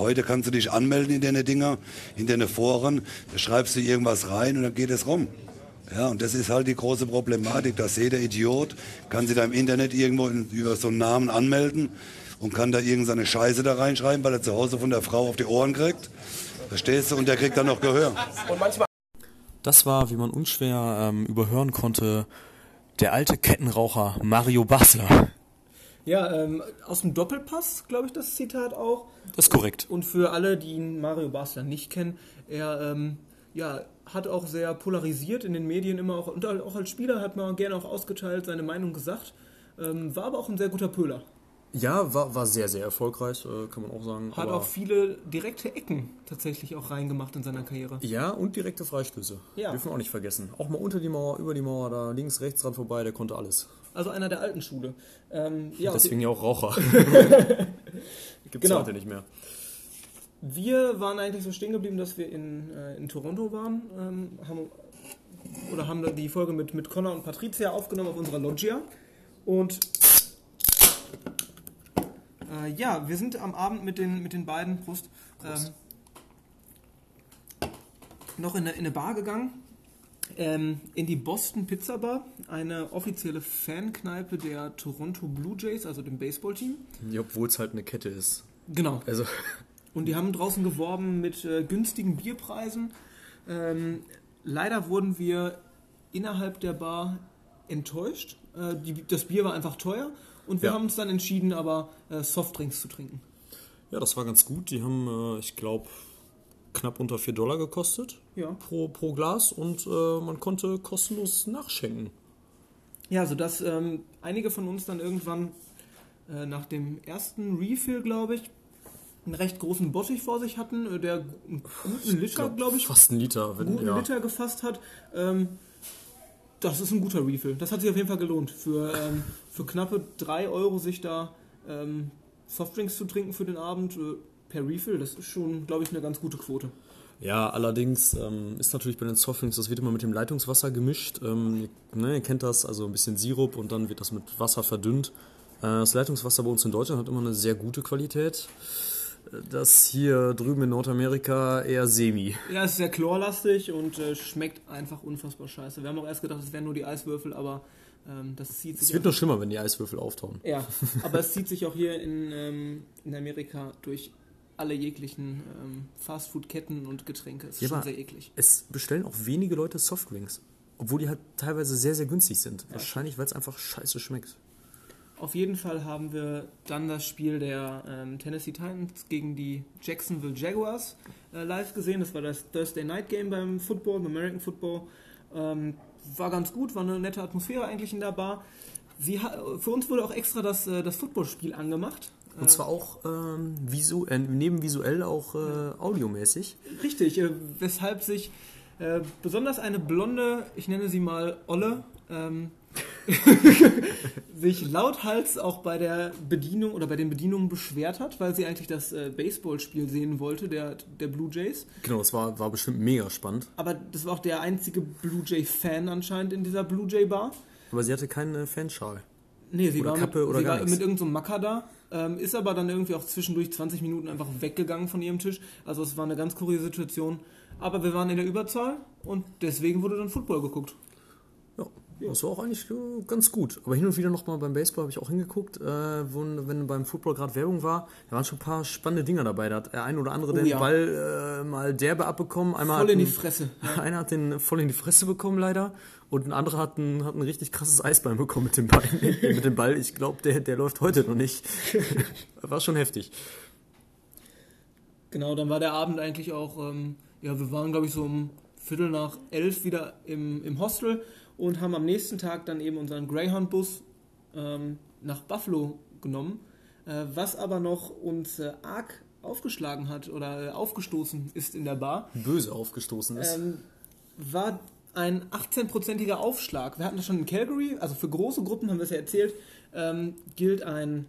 Heute kannst du dich anmelden in deine Dinger, in deine Foren, da schreibst du irgendwas rein und dann geht es rum. Ja, und das ist halt die große Problematik, dass jeder Idiot kann sich da im Internet irgendwo in, über so einen Namen anmelden und kann da irgendeine Scheiße da reinschreiben, weil er zu Hause von der Frau auf die Ohren kriegt. Verstehst du? Und der kriegt dann noch Gehör. Das war, wie man unschwer ähm, überhören konnte, der alte Kettenraucher Mario Basler. Ja, ähm, aus dem Doppelpass, glaube ich, das Zitat auch. Das ist korrekt. Und für alle, die ihn Mario Basler nicht kennen, er ähm, ja, hat auch sehr polarisiert in den Medien immer auch, und auch als Spieler hat man gerne auch ausgeteilt, seine Meinung gesagt. Ähm, war aber auch ein sehr guter Pöhler. Ja, war, war sehr, sehr erfolgreich, äh, kann man auch sagen. Hat aber- auch viele direkte Ecken tatsächlich auch reingemacht in seiner Karriere. Ja, und direkte Freistöße. Ja. Dürfen wir auch nicht vergessen. Auch mal unter die Mauer, über die Mauer, da links, rechts dran vorbei, der konnte alles. Also einer der alten Schule. Ähm, ja, Deswegen ja auch Raucher. Gibt's Genau. heute nicht mehr. Wir waren eigentlich so stehen geblieben, dass wir in, äh, in Toronto waren. Ähm, haben, oder haben die Folge mit, mit Connor und Patricia aufgenommen auf unserer Loggia. Und äh, ja, wir sind am Abend mit den, mit den beiden Prost, ähm, noch in eine, in eine Bar gegangen. Ähm, in die Boston Pizza Bar, eine offizielle Fankneipe der Toronto Blue Jays, also dem Baseballteam. Ja, Obwohl es halt eine Kette ist. Genau. Also, Und die haben draußen geworben mit äh, günstigen Bierpreisen. Ähm, leider wurden wir innerhalb der Bar enttäuscht. Äh, die, das Bier war einfach teuer und wir Ja. haben uns dann entschieden, aber äh, Softdrinks zu trinken. ja, das war ganz gut. Die haben, äh, ich glaube, knapp unter 4 Dollar gekostet Ja. pro, pro Glas und äh, man konnte kostenlos nachschenken. Ja, sodass ähm, einige von uns dann irgendwann äh, nach dem ersten Refill, glaube ich, einen recht großen Bottich vor sich hatten, äh, der einen guten Liter, glaube ich, Fast ein Liter. Wenn, guten ja. Liter gefasst hat. Ähm, das ist ein guter Refill. Das hat sich auf jeden Fall gelohnt. Für, ähm, für knappe 3 Euro sich da ähm, Softdrinks zu trinken für den Abend äh, per Refill, das ist schon, glaube ich, eine ganz gute Quote. Ja, allerdings ähm, ist natürlich bei den Softdrinks, das wird immer mit dem Leitungswasser gemischt. Ähm, ihr- ne, ihr kennt das, also ein bisschen Sirup und dann wird das mit Wasser verdünnt. Äh, das Leitungswasser bei uns in Deutschland hat immer eine sehr gute Qualität. Das hier drüben in Nordamerika eher semi. Ja, es ist sehr chlorlastig und äh, schmeckt einfach unfassbar scheiße. Wir haben auch erst gedacht, es wären nur die Eiswürfel, aber ähm, das zieht sich Es wird nur schlimmer, wenn die Eiswürfel auftauen. Ja, aber es zieht sich auch hier in, ähm, in Amerika durch alle jeglichen ähm, Fastfood-Ketten und Getränke. Es ist Ja, schon sehr eklig. Es bestellen auch wenige Leute Softdrinks. Obwohl die halt teilweise sehr, sehr günstig sind. Wahrscheinlich, weil es einfach scheiße schmeckt. Auf jeden Fall haben wir dann das Spiel der ähm, Tennessee Titans gegen die Jacksonville Jaguars äh, live gesehen. Das war das Thursday Night Game beim Football, beim American Football. Ähm, war ganz gut, war eine nette Atmosphäre eigentlich in der Bar. Sie für uns wurde auch extra das, äh, das Footballspiel angemacht. Und zwar auch ähm, visu äh, neben visuell auch äh, audiomäßig. Richtig, äh, weshalb sich äh, besonders eine blonde, ich nenne sie mal Olle, ähm, sich lauthals auch bei der Bedienung oder bei den Bedienungen beschwert hat, weil sie eigentlich das äh, Baseballspiel sehen wollte, der, der Blue Jays. Genau, das war, war bestimmt mega spannend. Aber das war auch der einzige Blue Jay-Fan anscheinend in dieser Blue Jay-Bar. Aber sie hatte keinen äh, Fanschal. Nee, sie Oder war, Kappe mit, oder sie war mit irgendeinem Macker da, ähm, ist aber dann irgendwie auch zwischendurch 20 Minuten einfach weggegangen von ihrem Tisch. Also es war eine ganz kuriose Situation. Aber wir waren in der Überzahl und deswegen wurde dann Football geguckt. Ja, das war auch eigentlich äh, ganz gut. Aber hin und wieder nochmal beim Baseball habe ich auch hingeguckt, äh, wo, wenn beim Football gerade Werbung war, da waren schon ein paar spannende Dinger dabei. Da hat der ein oder andere den Oh ja. Ball äh, mal derbe abbekommen. Einmal Voll in die Fresse. Einer hat den voll in die Fresse bekommen leider und ein anderer hat ein, hat ein richtig krasses Eisbein bekommen mit dem Ball. mit dem Ball. Ich glaube, der, der läuft heute noch nicht. War schon heftig. Genau, dann war der Abend eigentlich auch, ähm, ja, wir waren glaube ich so um Viertel nach elf wieder im, im Hostel und haben am nächsten Tag dann eben unseren Greyhound-Bus ähm, nach Buffalo genommen, äh, was aber noch uns äh, arg aufgeschlagen hat oder äh, aufgestoßen ist in der Bar. Böse aufgestoßen ist. ähm, war ein 18-prozentiger Aufschlag. Wir hatten das schon in Calgary, also für große Gruppen haben wir es ja erzählt, ähm, gilt, ein,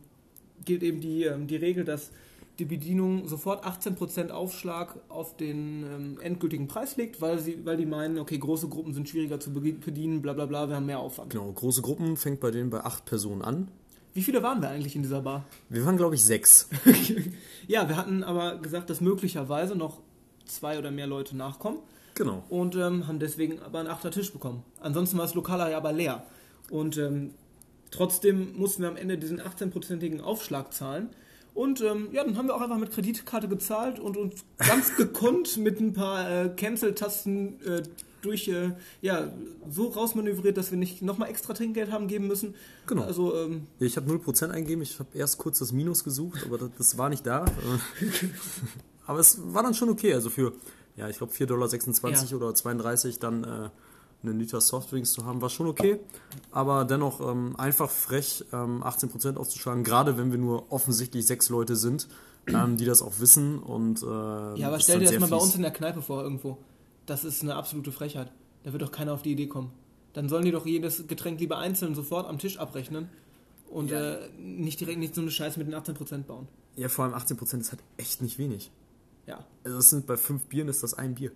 gilt eben die, ähm, die Regel, dass die Bedienung sofort 18% Aufschlag auf den ähm, endgültigen Preis legt, weil, sie, weil die meinen, okay, große Gruppen sind schwieriger zu be- bedienen, bla bla bla, wir haben mehr Aufwand. Genau, große Gruppen fängt bei denen bei acht Personen an. Wie viele waren wir eigentlich in dieser Bar? Wir waren, glaube ich, sechs. ja, wir hatten aber gesagt, dass möglicherweise noch zwei oder mehr Leute nachkommen. Genau. Und ähm, haben deswegen aber einen achter Tisch bekommen. Ansonsten war das Lokal ja aber leer. Und ähm, trotzdem mussten wir am Ende diesen 18-prozentigen Aufschlag zahlen. Und ähm, ja, dann haben wir auch einfach mit Kreditkarte gezahlt und uns ganz gekonnt mit ein paar äh, Cancel-Tasten äh, durch, äh, ja, so rausmanövriert, dass wir nicht nochmal extra Trinkgeld haben geben müssen. Genau. Also, ähm, Ich habe 0% eingegeben, ich habe erst kurz das Minus gesucht, aber das, das war nicht da. aber es war dann schon okay, also für, ja, ich glaube 4,26 Dollar Ja. oder 32 dann äh, einen Liter Softdrinks zu haben, war schon okay. Aber dennoch ähm, einfach frech, ähm, 18% aufzuschlagen, gerade wenn wir nur offensichtlich sechs Leute sind, ähm, die das auch wissen. Und, äh, ja, aber stell dir das mal bei uns in der Kneipe vor irgendwo. Das ist eine absolute Frechheit. Da wird doch keiner auf die Idee kommen. Dann sollen die doch jedes Getränk lieber einzeln sofort am Tisch abrechnen und äh, nicht direkt nicht so eine Scheiße mit den 18% bauen. Ja, vor allem 18% ist halt echt nicht wenig. Ja. Also das sind bei fünf Bieren ist das ein Bier.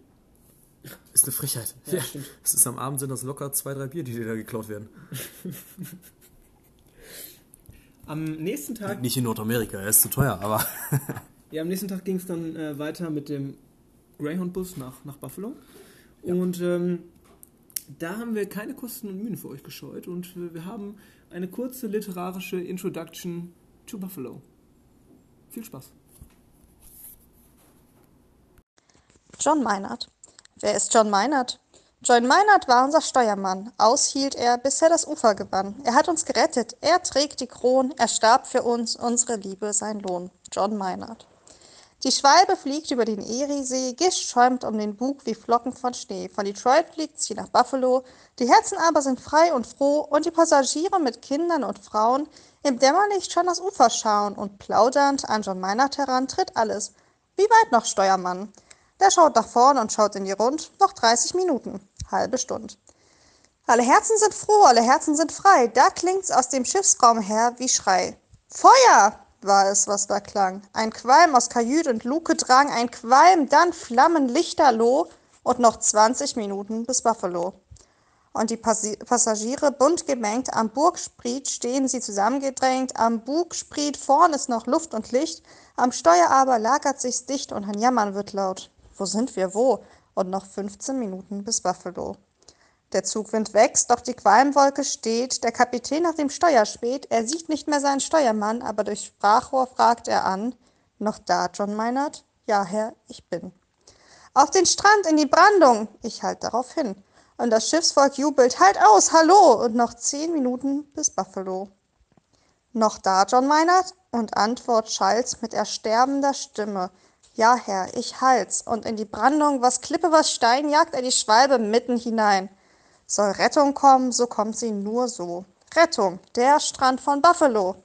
Ist eine Frechheit. Ja, stimmt. Es ist am Abend sind das locker zwei, drei Bier, die dir da geklaut werden. Am nächsten Tag Nicht in Nordamerika, er ist zu teuer, aber. Ja, am nächsten Tag ging es dann äh, weiter mit dem Greyhound-Bus nach, nach Buffalo. Und ähm, da haben wir keine Kosten und Mühen für euch gescheut und wir, wir haben eine kurze literarische Introduction to Buffalo. Viel Spaß. John Meinert. Wer ist John Meinert? John Meinert war unser Steuermann. Aus hielt er, bis er das Ufer gewann. Er hat uns gerettet. Er trägt die Kron. Er starb für uns. Unsere Liebe sein Lohn. John Meinert. Die Schwalbe fliegt über den Eriesee, Gischt schäumt um den Bug wie Flocken von Schnee. Von Detroit fliegt sie nach Buffalo, die Herzen aber sind frei und froh und die Passagiere mit Kindern und Frauen im Dämmerlicht schon das Ufer schauen und plaudernd an John Meinert heran tritt alles. Wie weit noch, Steuermann? Der schaut nach vorn und schaut in die Rund. Noch 30 Minuten, halbe Stund. Alle Herzen sind froh, alle Herzen sind frei. Da klingt's aus dem Schiffsraum her wie Schrei. Feuer! war es, was da klang. Ein Qualm aus Kajüt und Luke drang, ein Qualm, dann Flammen, Lichterloh und noch 20 Minuten bis Buffalo. Und die Passi Passagiere bunt gemengt am Burgspriet stehen sie zusammengedrängt, am Bugspriet vorn ist noch Luft und Licht, am Steuer aber lagert sich's dicht und ein Jammern wird laut. Wo sind wir, wo? Und noch 15 Minuten bis Buffalo. Der Zugwind wächst, doch die Qualmwolke steht. Der Kapitän nach dem Steuer späht. Er sieht nicht mehr seinen Steuermann, aber durch Sprachrohr fragt er an. Noch da, John Meinert? Ja, Herr, ich bin. Auf den Strand, in die Brandung! Ich halt darauf hin. Und das Schiffsvolk jubelt, halt aus, hallo! Und noch zehn Minuten bis Buffalo. Noch da, John Meinert? Und Antwort schallt mit ersterbender Stimme. Ja, Herr, ich halt's. Und in die Brandung, was Klippe, was Stein, jagt er die Schwalbe mitten hinein. Soll Rettung kommen, so kommt sie nur so. Rettung, der Strand von Buffalo.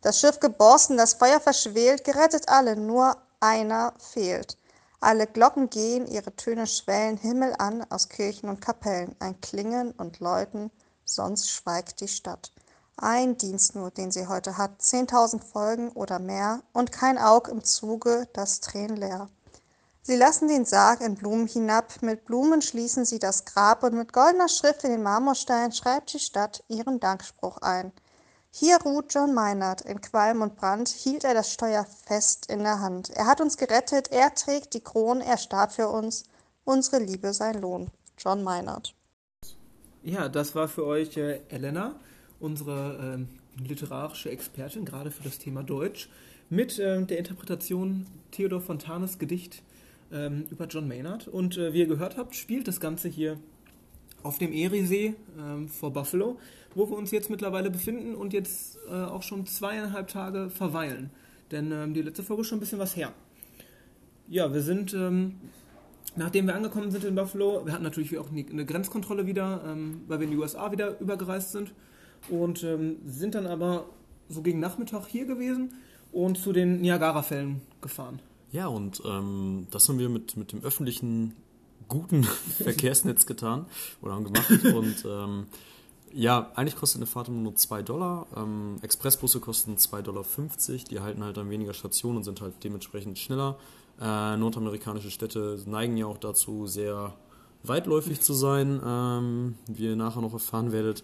Das Schiff geborsten, das Feuer verschwelt, gerettet alle, nur einer fehlt. Alle Glocken gehen, ihre Töne schwellen Himmel an aus Kirchen und Kapellen, ein Klingen und Läuten, sonst schweigt die Stadt. Ein Dienst nur, den sie heute hat, zehntausend Folgen oder mehr, und kein Aug im Zuge, das tränenleer. Sie lassen den Sarg in Blumen hinab, mit Blumen schließen sie das Grab und mit goldener Schrift in den Marmorstein schreibt die Stadt ihren Dankspruch ein. Hier ruht John Meinert, in Qualm und Brand hielt er das Steuer fest in der Hand. Er hat uns gerettet, er trägt die Krone, er starb für uns, unsere Liebe sein Lohn. John Meinert. Ja, das war für euch äh, Elena, unsere ähm, literarische Expertin, gerade für das Thema Deutsch, mit ähm, der Interpretation Theodor Fontanes Gedicht ähm, über John Maynard. Und äh, wie ihr gehört habt, spielt das Ganze hier auf dem Eriesee ähm, vor Buffalo, wo wir uns jetzt mittlerweile befinden und jetzt äh, auch schon zweieinhalb Tage verweilen. Denn ähm, die letzte Folge ist schon ein bisschen was her. Ja, wir sind, ähm, nachdem wir angekommen sind in Buffalo, wir hatten natürlich auch eine eine Grenzkontrolle wieder, ähm, weil wir in die USA wieder übergereist sind und ähm, sind dann aber so gegen Nachmittag hier gewesen und zu den Niagara-Fällen gefahren. Ja, und ähm, das haben wir mit, mit dem öffentlichen guten Verkehrsnetz getan oder haben gemacht. Und ähm, ja, eigentlich kostet eine Fahrt immer nur 2 Dollar. Ähm, Expressbusse kosten 2,50 Dollar. Die halten halt an weniger Stationen und sind halt dementsprechend schneller. Äh, nordamerikanische Städte neigen ja auch dazu, sehr weitläufig zu sein, ähm, wie ihr nachher noch erfahren werdet.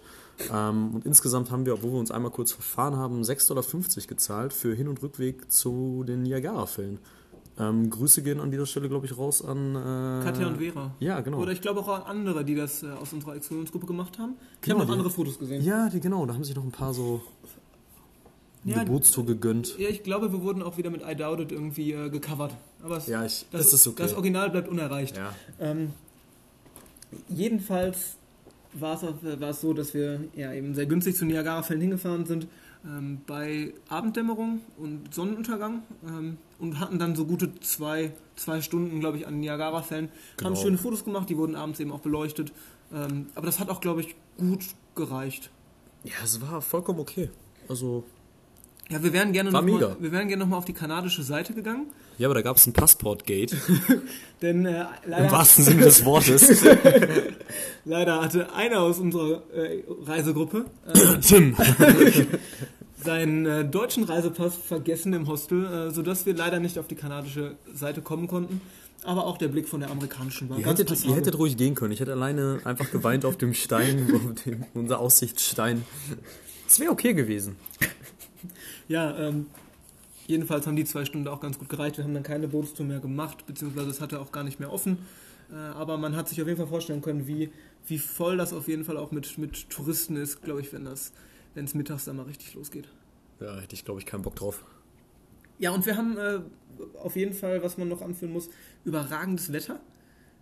Ähm, und insgesamt haben wir, obwohl wir uns einmal kurz verfahren haben, 6,50 Dollar gezahlt für Hin- und Rückweg zu den Niagara-Fällen. Ähm, Grüße gehen an dieser Stelle, glaube ich, raus an äh, Katja und Vera. Ja, genau. Oder ich glaube auch an andere, die das äh, aus unserer Exkursionsgruppe gemacht haben. Ich Genau, habe noch andere Fotos gesehen. Ja, die, genau, da haben sich noch ein paar so Ja, Geburtstour gegönnt. Ja, ich glaube, wir wurden auch wieder mit I Doubt It irgendwie äh, gecovert. Aber es, Ja, ich- das, es ist okay. das Original bleibt unerreicht. Ja. Ähm, jedenfalls war es, auch- war es so, dass wir ja eben sehr günstig zu Niagara-Fällen hingefahren sind, ähm, bei Abenddämmerung und Sonnenuntergang ähm, und hatten dann so gute zwei, zwei Stunden, glaube ich, an Niagara-Fällen. Haben Genau. schöne Fotos gemacht, die wurden abends eben auch beleuchtet. Ähm, aber das hat auch, glaube ich, gut gereicht. ja, es war vollkommen okay. Also, Ja, wir wären gerne War noch mal, nochmal auf die kanadische Seite gegangen, ja, aber da gab es ein Passportgate, denn äh, im leider, wahrsten Sinne des Wortes. leider hatte einer aus unserer äh, Reisegruppe äh, Tim. seinen äh, deutschen Reisepass vergessen im Hostel, äh, sodass wir leider nicht auf die kanadische Seite kommen konnten. Aber auch der Blick von der amerikanischen war Ihr ganz hättet, ihr hättet ruhig gehen können. Ich hätte alleine einfach geweint auf dem Stein, auf dem, unser Aussichtsstein. Es wäre okay gewesen. Ja, ähm, jedenfalls haben die zwei Stunden auch ganz gut gereicht. Wir haben dann keine Bootstour mehr gemacht, beziehungsweise es hatte auch gar nicht mehr offen. Äh, aber man hat sich auf jeden Fall vorstellen können, wie, wie voll das auf jeden Fall auch mit, mit Touristen ist, glaube ich, wenn das wenn es mittags dann mal richtig losgeht. Ja, hätte ich, glaube ich, keinen Bock drauf. Ja, und wir haben äh, auf jeden Fall, was man noch anführen muss, überragendes Wetter.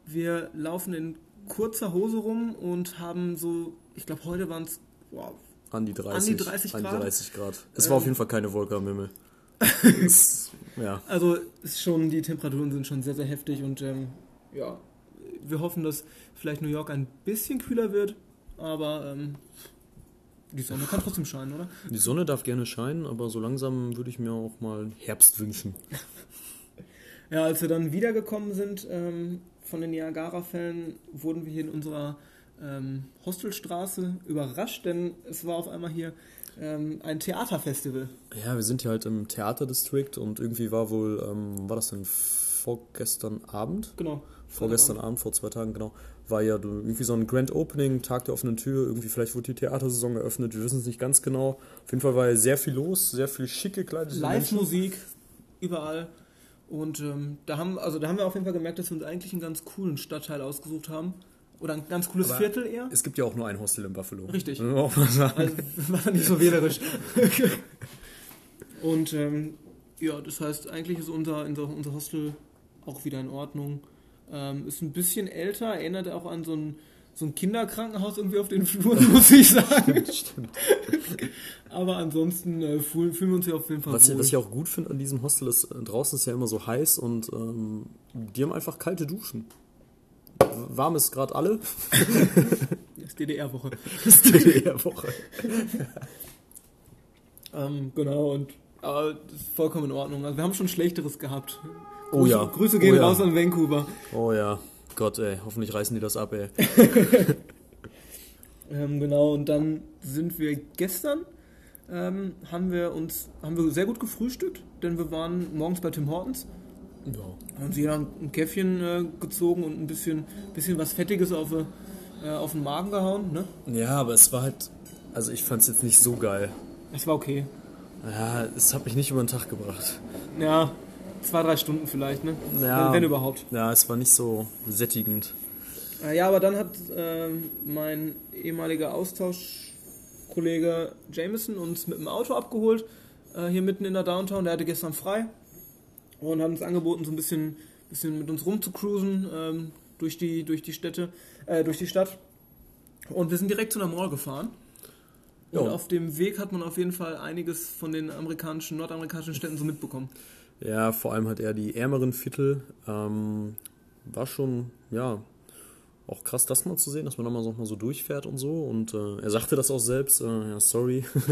Wir laufen in kurzer Hose rum und haben so, ich glaube, heute waren es wow, An die 30, An die 30 An die Grad? 30 Grad. Es Ähm. war auf jeden Fall keine Wolke am Himmel. Es- ja. Also ist schon, die Temperaturen sind schon sehr, sehr heftig und ähm, ja, wir hoffen, dass vielleicht New York ein bisschen kühler wird, aber ähm, die Sonne kann trotzdem scheinen, oder? Die Sonne darf gerne scheinen, aber so langsam würde ich mir auch mal Herbst wünschen. Ja, als wir dann wiedergekommen sind ähm, von den Niagara-Fällen, wurden wir hier in unserer ähm, Hostelstraße überrascht, denn es war auf einmal hier ähm, ein Theaterfestival. Ja, wir sind hier halt im Theaterdistrikt und irgendwie war wohl, ähm, war das denn vorgestern Abend? Genau. Vorgestern Abend, vor zwei Tagen, genau, war ja irgendwie so ein Grand Opening, Tag der offenen Tür, irgendwie vielleicht wurde die Theatersaison eröffnet, wir wissen es nicht ganz genau. Auf jeden Fall war ja sehr viel los, sehr viel schick gekleidete Menschen. Live-Musik überall. Und ähm, da haben, also da haben wir auf jeden Fall gemerkt, dass wir uns eigentlich einen ganz coolen Stadtteil ausgesucht haben. Oder ein ganz cooles Aber Viertel eher. Es gibt ja auch nur ein Hostel in Buffalo. Richtig. Auch mal sagen. Also war nicht so wählerisch. Und ähm, ja, das heißt, eigentlich ist unser, unser, Hostel auch wieder in Ordnung. Ähm, ist ein bisschen älter, erinnert auch an so ein, so ein Kinderkrankenhaus irgendwie auf den Fluren, muss ich sagen. Stimmt. Aber ansonsten äh, fühlen, fühlen wir uns hier auf jeden Fall Was, wohl. was ich auch gut finde an diesem Hostel ist, äh, draußen ist ja immer so heiß und ähm, die haben einfach kalte Duschen. Warm ist gerade alle. Das ist DDR-Woche. Das ist DDR-Woche. Ähm, genau, und aber das ist vollkommen in Ordnung. Also wir haben schon Schlechteres gehabt. Oh Grüße, ja. Grüße gehen Oh ja. raus an Vancouver. Oh ja, Gott ey, hoffentlich reißen die das ab ey. Ähm, genau, und dann sind wir gestern, ähm, haben wir uns, haben wir sehr gut gefrühstückt, denn wir waren morgens bei Tim Hortons, Ja. haben uns jeder ein Käffchen äh, gezogen und ein bisschen, bisschen was Fettiges auf, äh, auf den Magen gehauen, ne? ja, aber es war halt, also ich fand es jetzt nicht so geil. Es war okay. Ja, es hat mich nicht über den Tag gebracht. Ja, zwei, drei Stunden vielleicht, ne? Ja. Wenn, wenn überhaupt. Ja, es war nicht so sättigend. Äh, Ja, aber dann hat ähm, mein ehemaliger Austauschkollege Jameson uns mit dem Auto abgeholt, äh, hier mitten in der Downtown. Der hatte gestern frei und hat uns angeboten, so ein bisschen, bisschen mit uns rumzucruisen ähm, durch, die, durch die Städte, äh, durch die Stadt. Und wir sind direkt zu einer Mall gefahren. Und Ja. auf dem Weg hat man auf jeden Fall einiges von den amerikanischen, nordamerikanischen Städten so mitbekommen. Ja, vor allem halt eher die ärmeren Viertel. Ähm, war schon, ja, auch krass, das mal zu sehen, dass man da mal so, mal so durchfährt und so. Und äh, er sagte das auch selbst, äh, ja, sorry, dass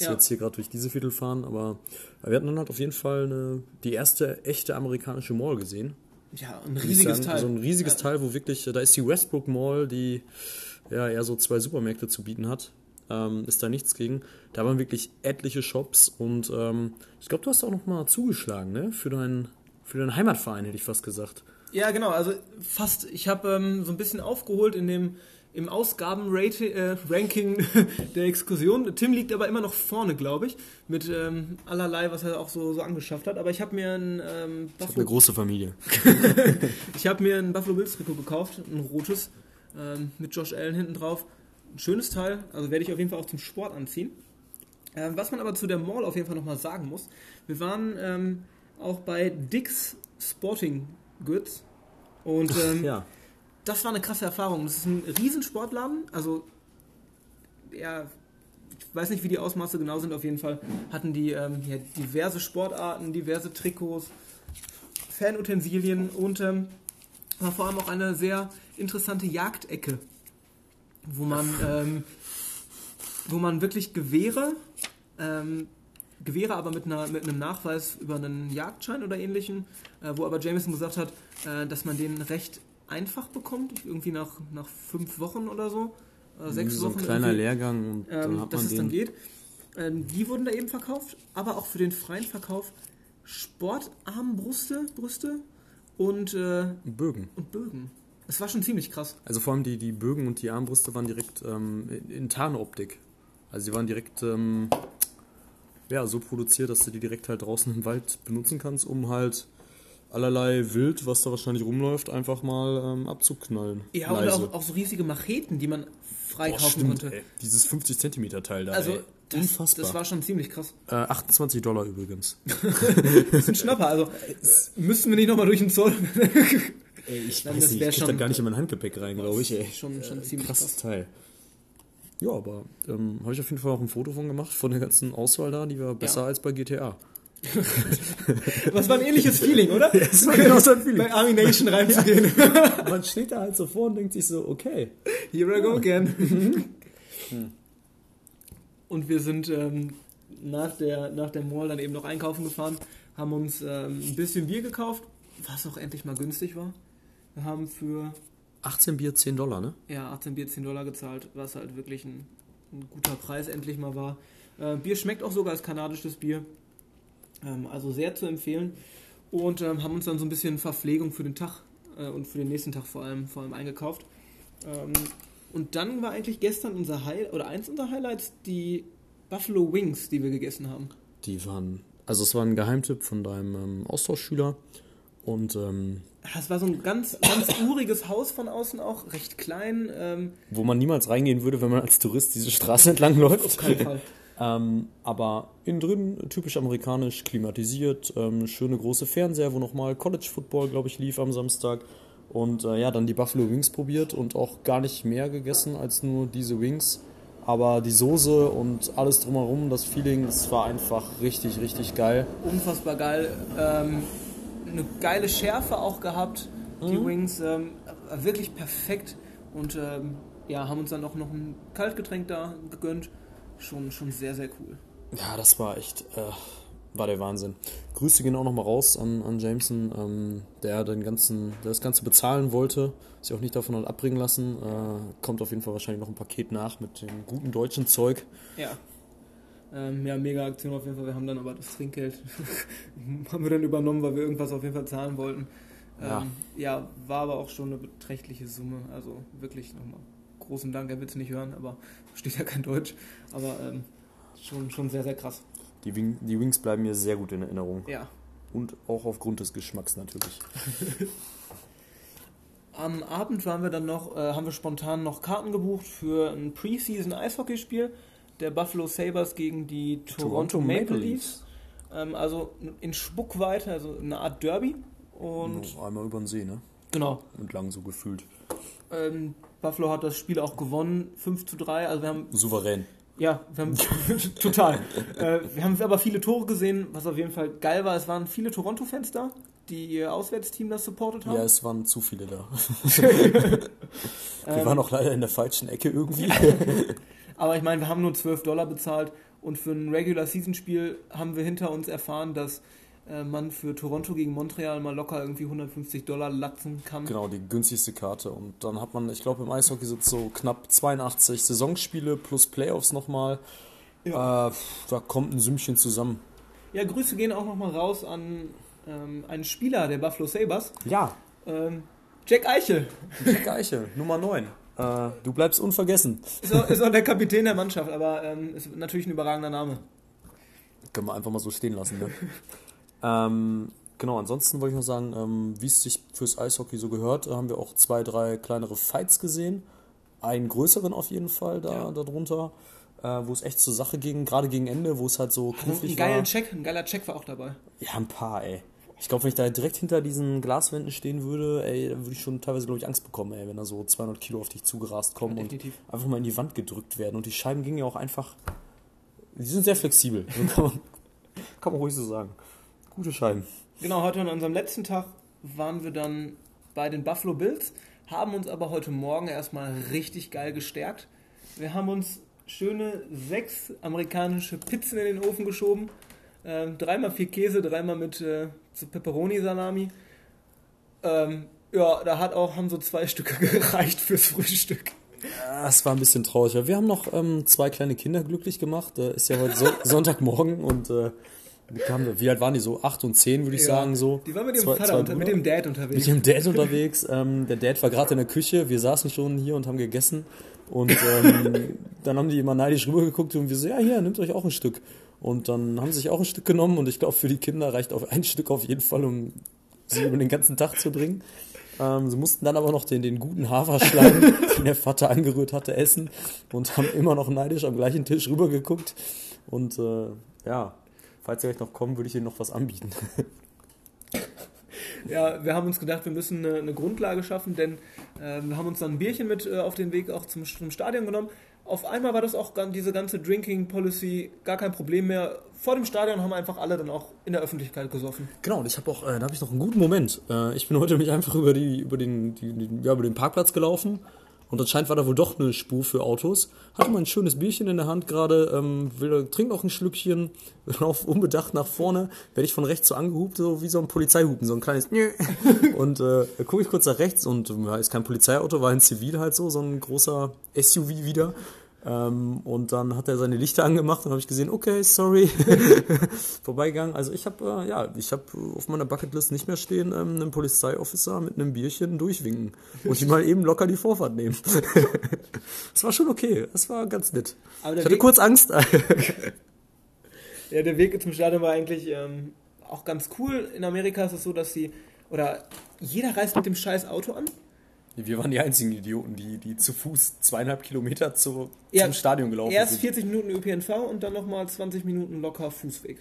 Ja. wir jetzt hier gerade durch diese Viertel fahren, aber wir hatten dann halt auf jeden Fall eine, die erste echte amerikanische Mall gesehen. Ja, ein riesiges sagen. Teil. So ein riesiges Ja. Teil, wo wirklich, da ist die Westbrook Mall, die ja eher so zwei Supermärkte zu bieten hat. Ähm, ist da nichts gegen. Da waren wirklich etliche Shops und ähm, ich glaube, du hast auch noch mal zugeschlagen, ne? Für dein Für den Heimatverein hätte ich fast gesagt. Ja, genau, also fast. Ich habe ähm, so ein bisschen aufgeholt in dem im Ausgabenranking äh, der Exkursion. Tim liegt aber immer noch vorne, glaube ich, mit ähm, allerlei, was er auch so, so angeschafft hat. Aber ich habe mir ein ähm, Ich habe eine große Familie. ich habe mir ein Buffalo Bills Trikot gekauft, ein rotes, ähm, mit Josh Allen hinten drauf. Ein schönes Teil, also werde ich auf jeden Fall auch zum Sport anziehen. Ähm, was man aber zu der Mall auf jeden Fall nochmal sagen muss, wir waren ähm, auch bei Dick's Sporting Goods und ähm, Ja. das war eine krasse Erfahrung. Das ist ein Riesensportladen, also ja, ich weiß nicht, wie die Ausmaße genau sind, auf jeden Fall hatten die ähm, ja, diverse Sportarten, diverse Trikots, Fanutensilien und ähm, war vor allem auch eine sehr interessante Jagdecke, wo man, ähm, wo man wirklich Gewehre, ähm, Gewehre aber mit, einer, mit einem Nachweis über einen Jagdschein oder ähnlichen, äh, wo aber Jameson gesagt hat, äh, dass man den recht einfach bekommt, irgendwie nach, nach fünf Wochen oder so, äh, sechs so ein Wochen. kleiner irgendwie Lehrgang und dann ähm, hat dass man es dann geht. Ähm, die wurden da eben verkauft, aber auch für den freien Verkauf Sportarmbrüste Brüste und, äh, Bögen. und Bögen. Das war schon ziemlich krass. Also vor allem die, die Bögen und die Armbrüste waren direkt ähm, in, in Tarnoptik. Also sie waren direkt ähm, ja, so produziert, dass du die direkt halt draußen im Wald benutzen kannst, um halt allerlei Wild, was da wahrscheinlich rumläuft, einfach mal ähm, abzuknallen. Ja, Leise. auch, auch so riesige Macheten, die man frei Boah, kaufen stimmt, konnte. ey. Dieses 50 Zentimeter Teil da, Also, ey. das, Unfassbar. das war schon ziemlich krass. äh, 28 Dollar übrigens. Das ist ein Schnapper, also müssten wir nicht nochmal durch den Zoll. Ey, ich Nein, weiß das nicht, ich krieg schon- das gar nicht in mein Handgepäck rein, glaube ich, ey. schon, schon ziemlich Krasses krass. Teil. Ja, aber ähm, habe ich auf jeden Fall auch ein Foto von gemacht, von der ganzen Auswahl da, die war besser Ja. als bei GTA. Was war ein ähnliches Feeling, oder? das war genau so ein Feeling. Bei Army Nation reinzugehen. Man steht da halt so vor und denkt sich so, okay. Here I go again. Und wir sind ähm, nach, der, nach der Mall dann eben noch einkaufen gefahren, haben uns ähm, ein bisschen Bier gekauft, was auch endlich mal günstig war. Wir haben für 18 Bier, 10 Dollar, ne? ja, 18 Bier 10 Dollar gezahlt, was halt wirklich ein, ein guter Preis endlich mal war. Äh, Bier schmeckt auch sogar als kanadisches Bier, ähm, also sehr zu empfehlen. Und ähm, haben uns dann so ein bisschen Verpflegung für den Tag äh, und für den nächsten Tag vor allem, vor allem eingekauft. Ähm, und dann war eigentlich gestern unser High oder eins unserer Highlights die Buffalo Wings, die wir gegessen haben. Die waren, also es war ein Geheimtipp von deinem ähm, Austauschschüler und ähm, Das war so ein ganz, ganz uriges Haus von außen auch, recht klein. Ähm, wo man niemals reingehen würde, wenn man als Tourist diese Straße entlang läuft. auf keinen Fall. Ähm, aber innen drin typisch amerikanisch, klimatisiert, ähm, schöne große Fernseher, wo nochmal College Football, glaube ich, lief am Samstag. Und äh, ja, dann die Buffalo Wings probiert und auch gar nicht mehr gegessen als nur diese Wings. Aber die Soße und alles drumherum, das Feeling, das war einfach richtig, richtig geil. unfassbar geil. Ähm, eine geile Schärfe auch gehabt, die Wings. Ähm, war wirklich perfekt. Und ähm, ja, haben uns dann auch noch ein Kaltgetränk da gegönnt. Schon, schon sehr, sehr cool. Ja, das war echt, äh, war der Wahnsinn. Grüße gehen auch nochmal raus an, an Jameson, ähm, der den ganzen, der das Ganze bezahlen wollte, sich auch nicht davon hat abbringen lassen. Äh, kommt auf jeden Fall wahrscheinlich noch ein Paket nach mit dem guten deutschen Zeug. Ja. Ähm, ja, mega Aktion auf jeden Fall. Wir haben dann aber das Trinkgeld haben wir dann übernommen, weil wir irgendwas auf jeden Fall zahlen wollten. Ja. Ähm, ja, war aber auch schon eine beträchtliche Summe. Also wirklich nochmal großen Dank. Er wird es nicht hören, aber versteht ja kein Deutsch. Aber ähm, schon, schon sehr, sehr krass. Die, Wing, die Wings bleiben mir sehr gut in Erinnerung. Ja. Und auch aufgrund des Geschmacks natürlich. Am Abend waren wir dann noch, äh, haben wir spontan noch Karten gebucht für ein Preseason-Eishockeyspiel der Buffalo Sabres gegen die Toronto, Toronto Maple Leafs. Ähm, also in Spuckweite, also eine Art Derby. Und einmal über den See, ne? genau, Entlang so gefühlt. ähm, Buffalo hat das Spiel auch gewonnen, 5 zu 3. Also wir haben, Souverän. ja, wir haben total. Äh, wir haben aber viele Tore gesehen, was auf jeden Fall geil war. Es waren viele Toronto-Fans da, die ihr Auswärtsteam das supportet haben. Ja, es waren zu viele da. Ähm, Wir waren auch leider in der falschen Ecke irgendwie. Aber ich meine, wir haben nur 12 Dollar bezahlt und für ein Regular Season Spiel haben wir hinter uns erfahren, dass äh, man für Toronto gegen Montreal mal locker irgendwie 150 Dollar latzen kann. Genau, die günstigste Karte. Und dann hat man, ich glaube, im Eishockey sind so knapp 82 Saisonspiele plus Playoffs nochmal. Äh, da kommt ein Sümmchen zusammen. Ja, Grüße gehen auch nochmal raus an ähm, einen Spieler der Buffalo Sabres, Ja, ähm, Jack Eichel. Jack Eichel, Nummer 9. Äh, du bleibst unvergessen. Ist auch, ist auch der Kapitän der Mannschaft, aber ähm, ist natürlich ein überragender Name. Können wir einfach mal so stehen lassen, ne? ähm, genau, ansonsten wollte ich noch sagen, ähm, wie es sich fürs Eishockey so gehört, haben wir auch zwei, drei kleinere Fights gesehen. Einen größeren auf jeden Fall da Ja. darunter, äh, wo es echt zur Sache ging, gerade gegen Ende, wo es halt so Ein knifflig geiler war. Check, ein geiler Check war auch dabei. Ja, ein paar, ey. Ich glaube, wenn ich da direkt hinter diesen Glaswänden stehen würde, ey, dann würde ich schon teilweise, glaube ich, Angst bekommen, ey, wenn da so 200 Kilo auf dich zugerast kommen Ja, und einfach mal in die Wand gedrückt werden. Und die Scheiben gingen ja auch einfach, die sind sehr flexibel, so kann, man, kann man ruhig so sagen. Gute Scheiben. Genau, heute an unserem letzten Tag waren wir dann bei den Buffalo Bills, haben uns aber heute Morgen erstmal richtig geil gestärkt. Wir haben uns schöne sechs amerikanische Pizzen in den Ofen geschoben. Ähm, dreimal viel Käse, dreimal mit äh, so Pepperoni-Salami. Ähm, ja, da hat auch, haben so zwei Stücke gereicht fürs Frühstück. Das war ein bisschen traurig. Wir haben noch ähm, zwei kleine Kinder glücklich gemacht. Äh, ist ja heute so Sonntagmorgen und äh, wir- wie alt waren die so? Acht und zehn, würde ich sagen so. Die waren mit dem Zwei- Vater, zwei unter, mit dem Dad unterwegs. mit dem Dad unterwegs. Ähm, der Dad war gerade in der Küche. Wir saßen schon hier und haben gegessen. Und ähm, dann haben die immer neidisch rübergeguckt und wir so, ja, hier, nehmt euch auch ein Stück. Und dann haben sie sich auch ein Stück genommen und ich glaube, für die Kinder reicht auf ein Stück auf jeden Fall, um sie über den ganzen Tag zu bringen. Ähm, sie mussten dann aber noch den, den guten Haferschleim, den der Vater angerührt hatte, essen und haben immer noch neidisch am gleichen Tisch rübergeguckt. Und äh, ja, falls ihr euch noch kommen, würde ich ihnen noch was anbieten. Ja, wir haben uns gedacht, wir müssen eine, eine Grundlage schaffen, denn äh, wir haben uns dann ein Bierchen mit äh, auf den Weg auch zum, zum Stadion genommen. Auf einmal war das auch diese ganze Drinking Policy gar kein Problem mehr. Vor dem Stadion haben einfach alle dann auch in der Öffentlichkeit gesoffen. Genau, und ich habe auch, äh, da habe ich noch einen guten Moment. Äh, ich bin heute mich einfach über die, über den, die, die, ja, über den Parkplatz gelaufen und anscheinend war da wohl doch eine Spur für Autos. Hatte mal ein schönes Bierchen in der Hand gerade, ähm, will, trink noch ein Schlückchen, lauf unbedacht nach vorne, werde ich von rechts so angehupt, so wie so ein Polizeihupen, so ein kleines. Und äh, gucke ich kurz nach rechts und ja, ist kein Polizeiauto, war ein Zivil halt so, so ein großer SUV wieder. Ähm, und dann hat er seine Lichter angemacht und habe ich gesehen, okay, sorry, vorbeigegangen. Also ich habe äh, ja, ich habe auf meiner Bucketlist nicht mehr stehen ähm, einen Polizeiofficer mit einem Bierchen durchwinken und die mal eben locker die Vorfahrt nehmen. das war schon okay, das war ganz nett. Aber Ich hatte Weg, kurz Angst. ja, der Weg zum Stadion war eigentlich ähm, auch ganz cool. In Amerika ist es so, dass sie, oder jeder reist mit dem scheiß Auto an. Wir waren die einzigen Idioten, die, die zu Fuß zweieinhalb Kilometer zu, Ja, zum Stadion gelaufen Erst sind. 40 Minuten ÖPNV und dann nochmal 20 Minuten locker Fußweg.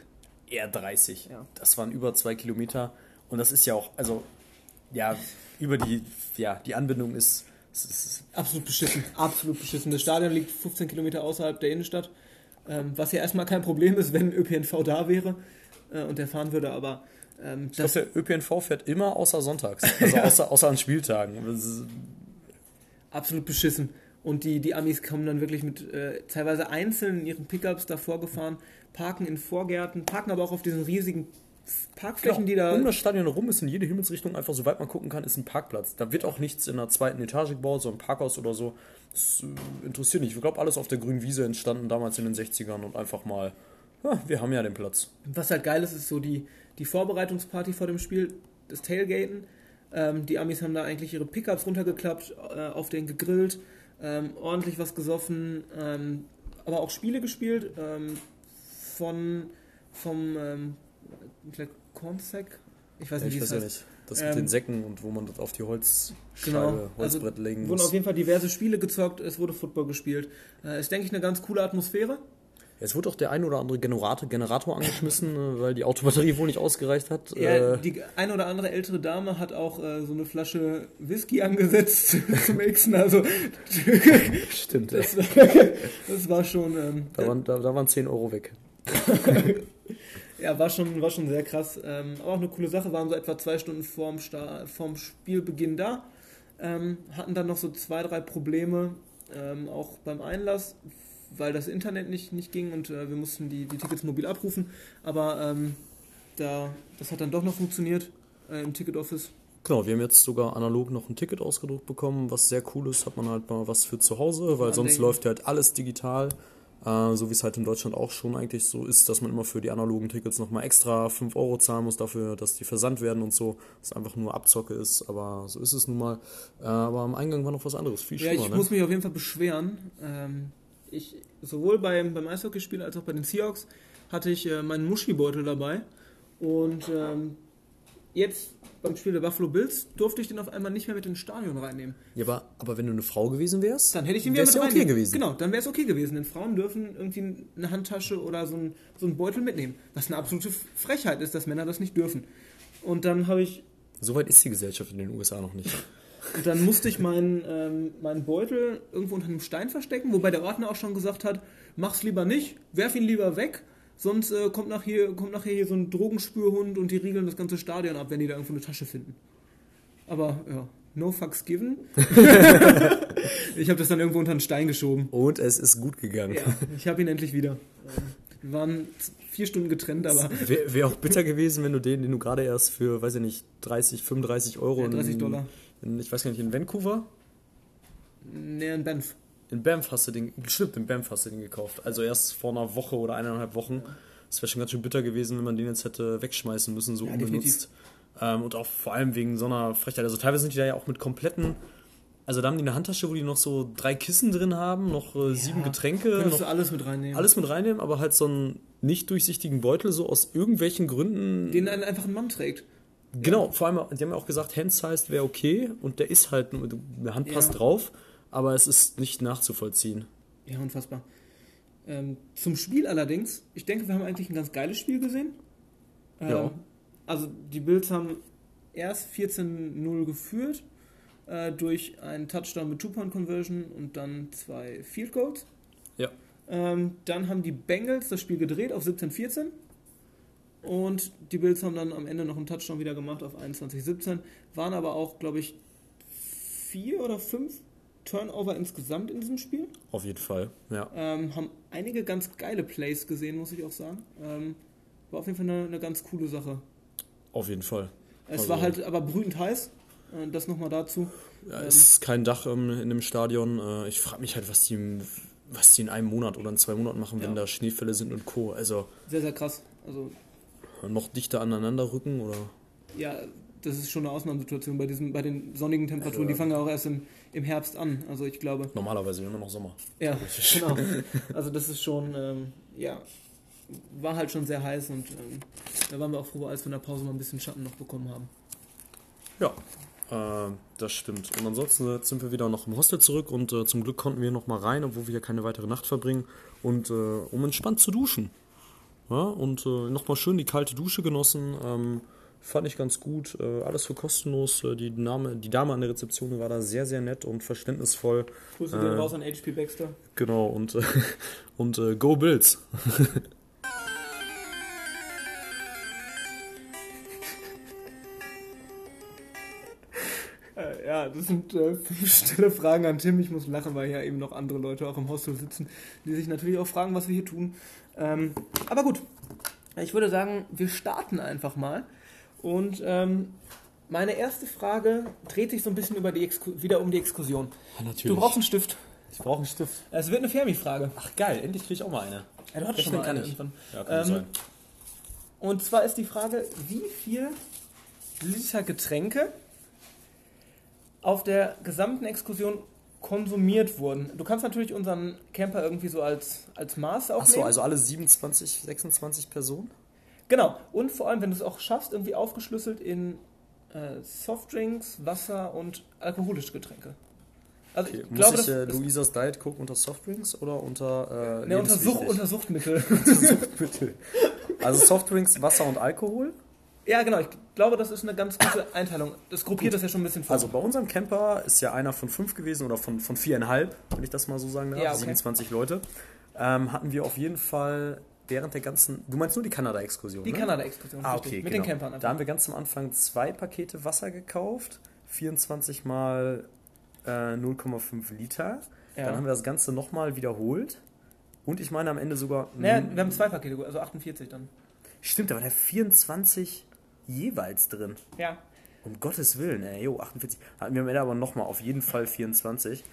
Eher 30. Ja. Das waren über zwei Kilometer. Und das ist ja auch, also, ja, über die, ja, die Anbindung ist, ist, ist Absolut beschissen. Absolut beschissen. Das Stadion liegt 15 Kilometer außerhalb der Innenstadt. Ähm, was ja erstmal kein Problem ist, wenn ÖPNV da wäre äh, und der fahren würde, aber ähm, das, der ÖPNV fährt immer außer sonntags. Also außer, außer an Spieltagen. Absolut beschissen. Und die, die Amis kommen dann wirklich mit äh, teilweise einzeln in ihren Pickups davor gefahren, parken in Vorgärten, parken aber auch auf diesen riesigen Parkflächen, die da. um das Stadion herum ist in jede Himmelsrichtung einfach, soweit man gucken kann, ist ein Parkplatz. Da wird auch nichts in der zweiten Etage gebaut, so ein Parkhaus oder so. Das äh, interessiert nicht. Ich glaube, alles auf der grünen Wiese entstanden damals in den 60ern und einfach mal, ja, wir haben ja den Platz. Was halt geil ist, ist so die, die Vorbereitungsparty vor dem Spiel, das Tailgaten. Ähm, die Amis haben da eigentlich ihre Pickups runtergeklappt, äh, auf den gegrillt, ähm, ordentlich was gesoffen, ähm, aber auch Spiele gespielt. Ähm, von vom ähm, Cornsack? Ich weiß nicht, ich wie es weiß ja heißt. nicht. Das Ähm, mit den Säcken und wo man das auf die Holzscheibe, Genau. Holzbrett legen Wurden muss. auf jeden Fall diverse Spiele gezockt, es wurde Football gespielt. Äh, ist, denke ich, eine ganz coole Atmosphäre. Jetzt wurde auch der ein oder andere Generator, Generator angeschmissen, äh, weil die Autobatterie wohl nicht ausgereicht hat. Ja, Äh, die eine oder andere ältere Dame hat auch äh, so eine Flasche Whisky angesetzt zum Mixen. Also stimmt, ja. das, das war schon, ähm, Da waren, da, da waren 10 Euro weg. ja, war schon, war schon sehr krass. Ähm, aber auch eine coole Sache. Waren so etwa zwei Stunden vorm, Sta vorm Spielbeginn da. Ähm, hatten dann noch so zwei, drei Probleme, ähm, auch beim Einlass, weil das Internet nicht, nicht ging und äh, wir mussten die, die Tickets mobil abrufen. Aber ähm, da, das hat dann doch noch funktioniert äh, im Ticket Office. Genau, wir haben jetzt sogar analog noch ein Ticket ausgedruckt bekommen, was sehr cool ist. Hat man halt mal was für zu Hause, weil sonst denken. läuft ja halt alles digital. Äh, so wie es halt in Deutschland auch schon eigentlich so ist, dass man immer für die analogen Tickets nochmal extra 5 Euro zahlen muss dafür, dass die versandt werden und so. Was einfach nur Abzocke ist, aber so ist es nun mal. Äh, aber am Eingang war noch was anderes, viel Ja, schlimmer, ich ne? muss mich auf jeden Fall beschweren. Ähm, ich, sowohl beim, beim Eishockeyspiel als auch bei den Seahawks hatte ich äh, meinen Muschibeutel dabei. Und ähm, jetzt beim Spiel der Buffalo Bills durfte ich den auf einmal nicht mehr mit ins Stadion reinnehmen. Ja, aber, aber wenn du eine Frau gewesen wärst, Dann hätte ich den wieder mit ja okay reinnehmen. gewesen. Genau, dann wäre es okay gewesen. Denn Frauen dürfen irgendwie eine Handtasche oder so, ein, so einen Beutel mitnehmen. Was eine absolute Frechheit ist, dass Männer das nicht dürfen. Und dann habe ich Soweit ist die Gesellschaft in den USA noch nicht. Und dann musste ich meinen, ähm, meinen Beutel irgendwo unter einem Stein verstecken, wobei der Ordner auch schon gesagt hat, mach's lieber nicht, werf ihn lieber weg, sonst äh, kommt, nach hier, kommt nachher hier so ein Drogenspürhund und die riegeln das ganze Stadion ab, wenn die da irgendwo eine Tasche finden. Aber ja, no fucks given. ich habe das dann irgendwo unter einen Stein geschoben. Und es ist gut gegangen. Ja, ich habe ihn endlich wieder. Wir waren vier Stunden getrennt, aber Wäre wär auch bitter gewesen, wenn du den, den du gerade erst für, weiß ich nicht, 30, 35 Euro Ja, 30 in, Dollar. In, ich weiß gar nicht, in Vancouver? näher in Banff. In Banff hast du den, stimmt, in Banff hast du den gekauft. Also erst vor einer Woche oder eineinhalb Wochen. Es wäre schon ganz schön bitter gewesen, wenn man den jetzt hätte wegschmeißen müssen, so Ja, unbenutzt. Ähm, und auch vor allem wegen so einer Frechheit. Also teilweise sind die da ja auch mit kompletten, also da haben die eine Handtasche, wo die noch so drei Kissen drin haben, noch äh, sieben Getränke, Könntest noch du alles mit reinnehmen. alles mit reinnehmen, aber halt so einen nicht durchsichtigen Beutel, so aus irgendwelchen Gründen. Den dann einfach ein Mann trägt. Genau, vor allem, die haben ja auch gesagt, Hand-sized wäre okay und der ist halt, nur- eine Hand passt Ja. drauf, aber es ist nicht nachzuvollziehen. Ja, unfassbar. Ähm, zum Spiel allerdings, ich denke, wir haben eigentlich ein ganz geiles Spiel gesehen. Ähm, Ja. Also die Bills haben erst 14-0 geführt äh, durch einen Touchdown mit Two-Point-Conversion und dann zwei Field Goals. Ja. Ähm, dann haben die Bengals das Spiel gedreht auf 17-14 und die Bills haben dann am Ende noch einen Touchdown wieder gemacht auf 21-17, waren aber auch, glaube ich, vier oder fünf Turnover insgesamt in diesem Spiel. Auf jeden Fall, ja. Ähm, haben einige ganz geile Plays gesehen, muss ich auch sagen. Ähm, war auf jeden Fall eine, eine ganz coole Sache. Auf jeden Fall. Es Also- war halt aber brütend heiß. Äh, das nochmal dazu. Ja, Ähm, es ist kein Dach in dem Stadion. Äh, ich frage mich halt, was die, was die in einem Monat oder in zwei Monaten machen, wenn Ja. da Schneefälle sind und Co. Also Sehr, sehr krass. Also, noch dichter aneinander rücken oder. ja, das ist schon eine Ausnahmesituation bei, diesem, bei den sonnigen Temperaturen. Die fangen ja auch erst im, im Herbst an. Also, ich glaube. Normalerweise immer noch Sommer. Ja, genau. Also, das ist schon, ähm, ja, war halt schon sehr heiß und ähm, da waren wir auch froh, als wir in der Pause mal ein bisschen Schatten noch bekommen haben. Ja, äh, das stimmt. Und ansonsten äh, sind wir wieder noch im Hostel zurück und äh, zum Glück konnten wir noch mal rein, obwohl wir hier keine weitere Nacht verbringen und äh, um entspannt zu duschen. Ja, und äh, nochmal schön die kalte Dusche genossen. Ähm, fand ich ganz gut. Äh, alles für kostenlos. Äh, die, Dame, die Dame an der Rezeption war da sehr, sehr nett und verständnisvoll. Grüße Äh. gehen raus an HP Baxter. Genau, und, äh, und äh, Go Bills. Äh, ja, das sind äh, fünf stille Fragen an Tim. Ich muss lachen, weil ja eben noch andere Leute auch im Hostel sitzen, die sich natürlich auch fragen, was wir hier tun. Ähm, aber gut, ich würde sagen, wir starten einfach mal. Und ähm, meine erste Frage dreht sich so ein bisschen über die Exku wieder um die Exkursion. natürlich. Du brauchst einen Stift. ich brauche einen Stift. Es wird eine Fermi-Frage. Ach geil, endlich kriege ich auch mal eine. Ja, du hattest schon mal eine ich. Ja, kann Ähm, sein. Und zwar ist die Frage, wie viel Liter Getränke auf der gesamten Exkursion konsumiert wurden. Du kannst natürlich unseren Camper irgendwie so als, als Maß aufnehmen. Achso, also alle 27, 26 Personen? Genau. Und vor allem, wenn du es auch schaffst, irgendwie aufgeschlüsselt in äh, Softdrinks, Wasser und alkoholische Getränke. Also Okay. ich Muss glaube, ich äh, Luisas Diet gucken unter Softdrinks oder unter äh, ne, unter, Such, unter Suchtmittel. Bitte. Also Softdrinks, Wasser und Alkohol. Ja, genau. Ich glaube, das ist eine ganz gute Einteilung. Das gruppiert das ja schon ein bisschen vor. Also bei unserem Camper ist ja einer von fünf gewesen oder von, von viereinhalb, wenn ich das mal so sagen darf. Ja, okay. 27 Leute. Ähm, hatten wir auf jeden Fall während der ganzen. Du meinst nur die Kanada-Exkursion? die ne? Kanada-Exkursion. Ah, richtig. okay. Mit genau. den Campern. Da haben wir ganz am Anfang zwei Pakete Wasser gekauft. 24 mal äh, 0,5 Liter. Ja. Dann haben wir das Ganze nochmal wiederholt. Und ich meine am Ende sogar. Naja, wir haben zwei Pakete, also 48 dann. Stimmt, waren ja 24 jeweils drin. Ja. Um Gottes Willen, ey, jo, 48. Hatten wir am Ende aber nochmal auf jeden Fall 24.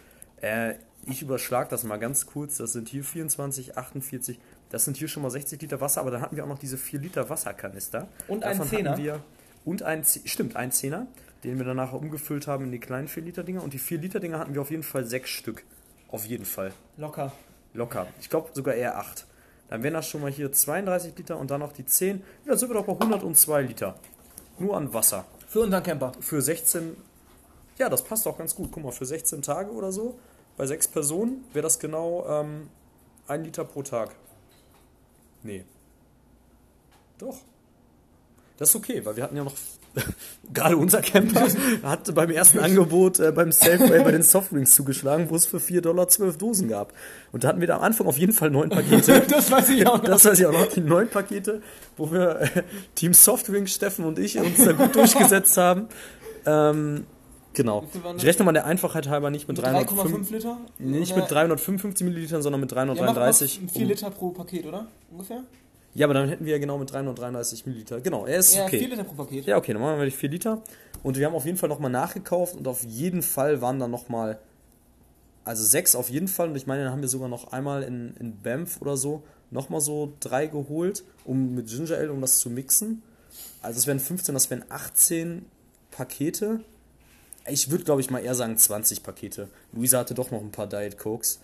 Äh, ich überschlag das mal ganz kurz. Das sind hier 24, 48. Das sind hier schon mal 60 Liter Wasser, aber dann hatten wir auch noch diese 4 Liter Wasserkanister. Und einen Zehner. Wir, und ein, stimmt, ein Zehner, den wir dann nachher umgefüllt haben in die kleinen 4 Liter Dinger. Und die 4 Liter Dinger hatten wir auf jeden Fall sechs Stück. Auf jeden Fall. Locker. Locker. Ich glaube sogar eher 8. Dann wären das schon mal hier 32 Liter und dann noch die 10. Ja, dann sind wir doch bei 102 Liter. Nur an Wasser. Für unseren Camper. Für 16. Ja, das passt auch ganz gut. Guck mal, für 16 Tage oder so, bei 6 Personen, wäre das genau ähm, 1 Liter pro Tag. Nee. Doch. Das ist okay, weil wir hatten ja noch. Gerade unser Camper hat beim ersten Angebot äh, beim Safeway bei den Softdrinks zugeschlagen, wo es für 4 Dollar 12 Dosen gab. Und da hatten wir da am Anfang auf jeden Fall neun Pakete. Das weiß ich auch noch. Das weiß ich auch noch, die neun Pakete, wo wir äh, Team Softdrinks, Steffen und ich, uns da gut durchgesetzt haben. Ähm, genau. Ich rechne mal der Einfachheit halber nicht mit 305, 3,5 Liter? nicht mit 355 Millilitern, sondern mit Ja, macht 333. 4 Liter pro Paket, oder? Ungefähr? Ja, aber dann hätten wir ja genau mit 333 Milliliter. Genau, er ist Ja, okay. 4 Liter pro Paket. Ja, okay, dann machen wir die 4 Liter. Und wir haben auf jeden Fall nochmal nachgekauft und auf jeden Fall waren dann nochmal, also sechs auf jeden Fall. Und ich meine, dann haben wir sogar noch einmal in, in Banff oder so nochmal so drei geholt, um mit Ginger Ale, um das zu mixen. Also es wären 15, das wären 18 Pakete. Ich würde, glaube ich, mal eher sagen 20 Pakete. Luisa hatte doch noch ein paar Diet Cokes.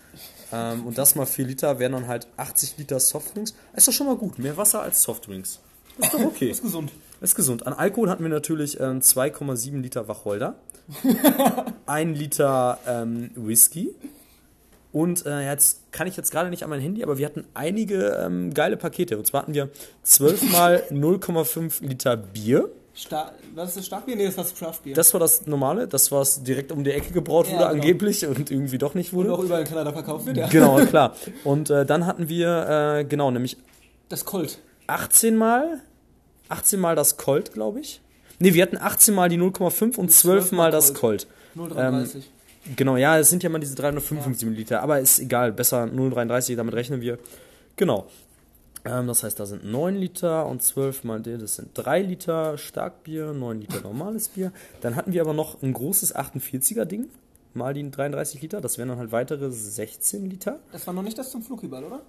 Ähm, und das mal 4 Liter wären dann halt 80 Liter Softdrinks. Ist doch schon mal gut. Mehr Wasser als Softdrinks. Ist doch okay. Ist gesund. Ist gesund. An Alkohol hatten wir natürlich ähm, 2,7 Liter Wacholder, 1 Liter ähm, Whisky und äh, jetzt kann ich jetzt gerade nicht an mein Handy, aber wir hatten einige ähm, geile Pakete. Und zwar hatten wir 12 mal 0,5 Liter Bier. Star was ist das Starkbier? Nee, das ist das Craftbier. Das war das normale, das was direkt um die Ecke gebraut Ja, wurde genau. angeblich und irgendwie doch nicht und wurde. auch überall in Kanada verkauft wird, ja. Genau, klar. Und äh, dann hatten wir, äh, genau, nämlich Das Colt. 18 mal, 18 mal das Colt, glaube ich. Ne, wir hatten 18 mal die 0,5 und 12 mal das Colt. 0,33. Genau, ja, es sind ja mal diese 355 Milliliter, aber ist egal, besser 0,33, damit rechnen wir. Genau. Ähm, das heißt, da sind 9 Liter und 12 mal der, das sind 3 Liter Starkbier, 9 Liter normales Bier. Dann hatten wir aber noch ein großes 48er Ding, mal die 33 Liter, das wären dann halt weitere 16 Liter. das war noch nicht das zum Flughüball, oder?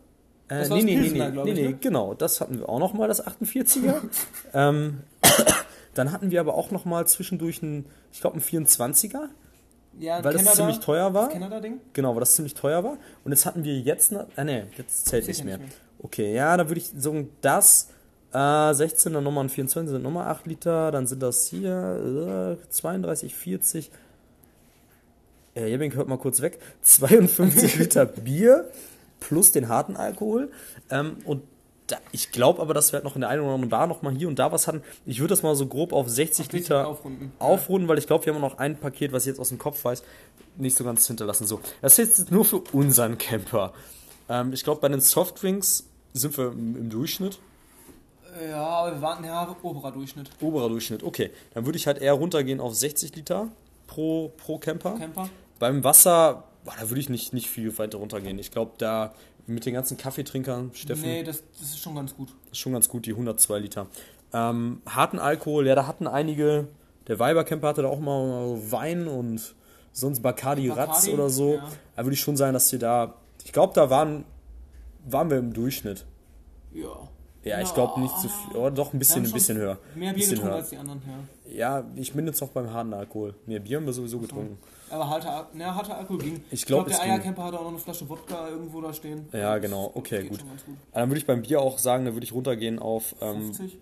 Äh, Das nee, nee, nee, Pilsener, nee, nee, nee, ne? genau, das hatten wir auch noch mal, das 48er. ähm, dann hatten wir aber auch noch mal zwischendurch ein, ich glaube, ein 24er. Ja, Weil das ziemlich teuer war. Das Canada-Ding? Genau, weil das ziemlich teuer war. Und jetzt hatten wir jetzt, ne, ah ne, jetzt zählt nicht mehr. nicht Okay, ja, dann würde ich sagen, das, äh, 16, dann nochmal ein 24, sind nochmal 8 Liter, dann sind das hier, äh, 32, 40, äh, Jebink hört mal kurz weg, 52 Liter Bier plus den harten Alkohol. Ähm, und da, ich glaube aber, dass wir halt noch in der einen oder anderen Bar noch mal hier und da was hatten. Ich würde das mal so grob auf 60 Auf 60 Liter aufrunden. aufrunden, weil ich glaube, wir haben noch ein Paket, was ich jetzt aus dem Kopf weiß, nicht so ganz hinterlassen. So, das ist jetzt nur für unseren Camper. Ähm, ich glaube, bei den Softdrinks sind wir im, Durchschnitt. Ja, aber wir warten ja oberer Durchschnitt. Oberer Durchschnitt, okay. Dann würde ich halt eher runtergehen auf 60 Liter pro, pro Camper. Camper. Beim Wasser, boah, da würde ich nicht, nicht viel weiter runtergehen. Ich glaube, da mit den ganzen Kaffeetrinkern, Steffen, Nee, das, das ist schon ganz gut. ist schon ganz gut, die 102 Liter. Ähm, harten Alkohol, ja, da hatten einige, der Weibercamper hatte da auch mal Wein und sonst Bacardi, Bacardi, Ratz oder so. ja. Da würde ich schon sagen, dass wir da, ich glaube, da waren, waren wir im Durchschnitt. Ja. Ja, ich glaube nicht so viel, oder doch ein bisschen, ein bisschen höher. Mehr Bier getrunken höher. als die anderen, ja. Ja, ich bin jetzt noch beim harten Alkohol. Mehr Bier haben wir sowieso getrunken. Aber harter, ne, harter Alkohol ging. Ich glaub, es der ging. Eiercamper hatte auch noch eine Flasche Wodka irgendwo da stehen. Ja, genau. Okay, gut. gut. Aber Dann würde ich beim Bier auch sagen, da würde ich runtergehen auf ähm, 50?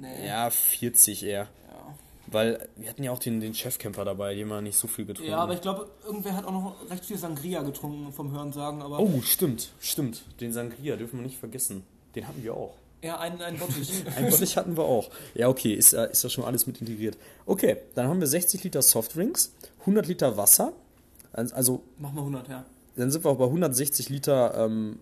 Nee. ja, 40 eher. Ja. Weil wir hatten ja auch den, den Chefcamper dabei, dem wir nicht so viel getrunken Ja, aber ich glaube, irgendwer hat auch noch recht viel Sangria getrunken vom Hören sagen, aber Oh, stimmt, stimmt. Den Sangria dürfen wir nicht vergessen. Den hatten wir auch. ja, einen, einen Bottich. Ein Bottich hatten wir auch. Ja, okay, ist, äh, ist da schon alles mit integriert. Okay, dann haben wir 60 Liter Softdrinks, 100 Liter Wasser. Also, Mach mal 100, ja. dann sind wir auch bei 160 Liter ähm,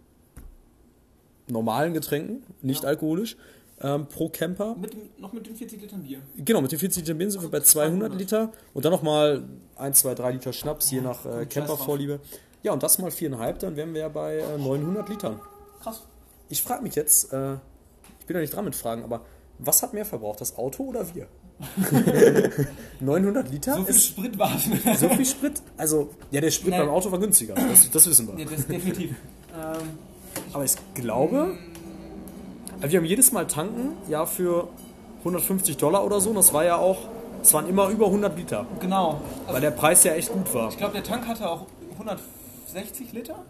normalen Getränken, nicht alkoholisch, ähm, pro Camper. Mit, dem- noch mit den 40 Litern Bier. Genau, mit den 40 Liter Bier sind wir bei 200 Liter und dann nochmal 1, 2, 3 Liter Schnaps, je nach äh, Campervorliebe. Ja, und das mal 4,5, dann wären wir ja bei äh, 900 Litern. Krass. Ich frage mich jetzt, äh, ich bin ja nicht dran mit Fragen, aber was hat mehr verbraucht, das Auto oder wir? 900 Liter? So viel ist Sprit war es. so viel Sprit? Also, ja, der Sprit Nein. beim Auto war günstiger. Das, das wissen wir. ja, das definitiv. ähm, Aber ich glaube, also wir haben jedes Mal tanken, ja, für 150 Dollar oder so. Und das war ja auch, es waren immer über 100 Liter. genau. Also, Weil der Preis ja echt gut war. ich glaube, der Tank hatte auch 160 Liter.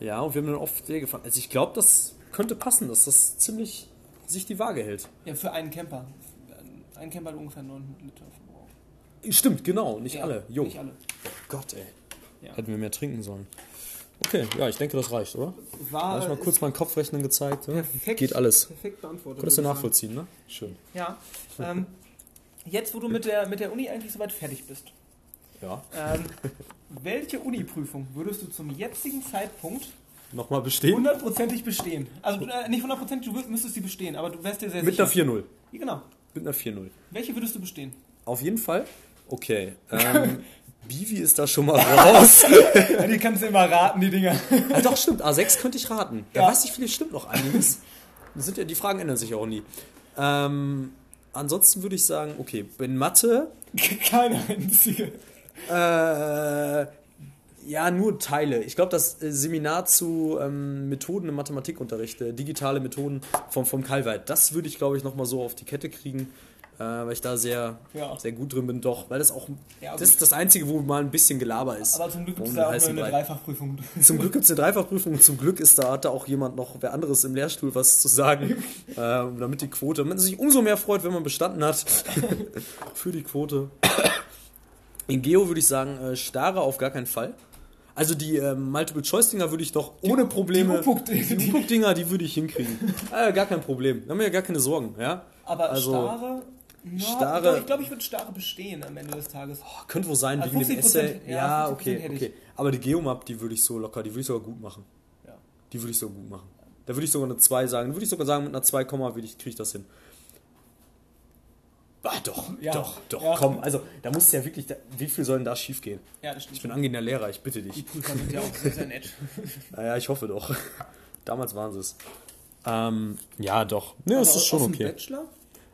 Ja, und wir haben dann oft sehr gefahren. Also ich glaube, das könnte passen, dass das ziemlich sich die Waage hält. Ja, für einen Camper. Ein Camper hat ungefähr 900 Liter Verbrauch. Stimmt, genau, nicht Ja, alle. Jo. Nicht alle. Gott, ey. Ja. Hätten wir mehr trinken sollen. Okay, ja, ich denke, das reicht, oder? War, Habe ich mal kurz mein Kopfrechnen gezeigt. Ja? perfekt, Geht alles. Perfekt beantwortet. Konntest du nachvollziehen, ne? Schön. Ja. Ähm, jetzt, wo du mit der, mit der Uni eigentlich soweit fertig bist, Ja. ähm, welche Uni-Prüfung würdest du zum jetzigen Zeitpunkt Nochmal bestehen? hundertprozentig bestehen? Also äh, nicht hundertprozentig, du müsstest sie bestehen, aber du wärst dir sehr Mit sicher. einer 4-0. Ja, Genau. Mit einer 4-0. Welche würdest du bestehen? Auf jeden Fall. Okay. Ähm, Bivi ist da schon mal raus. Ja, die kannst du immer raten, die Dinger. ah, doch, stimmt. A6 könnte ich raten. Ja, Ja. weiß ich, vielleicht stimmt noch einiges. Das sind ja, die Fragen ändern sich auch nie. Ähm, ansonsten würde ich sagen, okay, in Mathe, Keine einzige. äh, ja, nur Teile. Ich glaube, das äh, Seminar zu ähm, Methoden im Mathematikunterricht, äh, digitale Methoden vom, vom Kalweit, das würde ich, glaube ich, nochmal so auf die Kette kriegen, äh, weil ich da sehr, Ja. sehr gut drin bin. Doch, weil das auch, Ja, das ist das Einzige, wo mal ein bisschen Gelaber ist. Aber zum Glück gibt es da auch eine Brei. Dreifachprüfung. Zum Glück gibt es eine Dreifachprüfung und zum Glück ist da, hat da auch jemand noch, wer anderes im Lehrstuhl was zu sagen, äh, damit die Quote, man sich umso mehr freut, wenn man bestanden hat für die Quote. In Geo würde ich sagen, äh, Starre auf gar keinen Fall. Also die ähm, Multiple-Choice-Dinger würde ich doch ohne Probleme, die Upuck- die Upuck-Dinger, die würde ich hinkriegen. äh, gar kein Problem, da haben wir ja gar keine Sorgen, ja. Aber Also, Starre. Ja, Starre- ich glaube, ich würde Starre bestehen am Ende des Tages. Könnte wohl sein, Also wegen dem 50%, Essay. ja, Ja, 50% okay, okay. Aber die Geomap, die würde ich so locker, die würde ich sogar gut machen. Ja. Die würde ich sogar gut machen. Da würde ich sogar eine 2 sagen. Da würde ich sogar sagen, mit einer 2, würde ich, kriege ich das hin. Ah, doch, Ja. doch, doch, Ja. komm. Also, da muss ja wirklich, da, wie viel soll denn da schief gehen? Ja, das stimmt. Ich bin angehender Lehrer, ich bitte die dich. Prüfer sind ja auch sehr, sehr nett. Naja, ich hoffe doch. Damals waren sie es. Ähm, ja, doch. Ne, das Aber ist schon okay. Bachelor?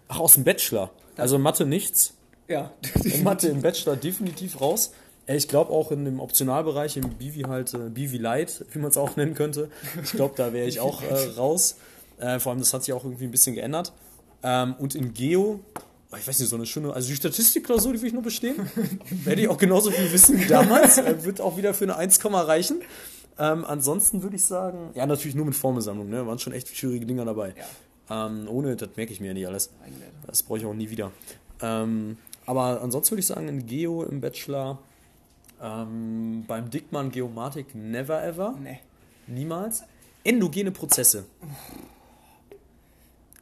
Ach, aus dem Bachelor. Also Mathe nichts. Ja. In Mathe im Bachelor definitiv raus. Ich glaube auch in dem Optionalbereich, im Bivi halt, äh, Bivi Light, wie man es auch nennen könnte. Ich glaube, da wäre ich auch äh, raus. Äh, vor allem, das hat sich auch irgendwie ein bisschen geändert. Ähm, und in Geo, oh, ich weiß nicht, so eine schöne, also die Statistikklausur, die will ich nur bestehen. Werde ich auch genauso viel wissen wie damals. Äh, wird auch wieder für eine 1, reichen. Ähm, ansonsten würde ich sagen, ja, natürlich nur mit Formelsammlung, ne? Waren schon echt schwierige Dinger dabei. Ähm, ohne, das merke ich mir ja nicht alles. Das brauche ich auch nie wieder. Ähm, aber ansonsten würde ich sagen, in Geo im Bachelor, ähm, beim Dickmann Geomatik never ever, Nee. niemals. Endogene Prozesse.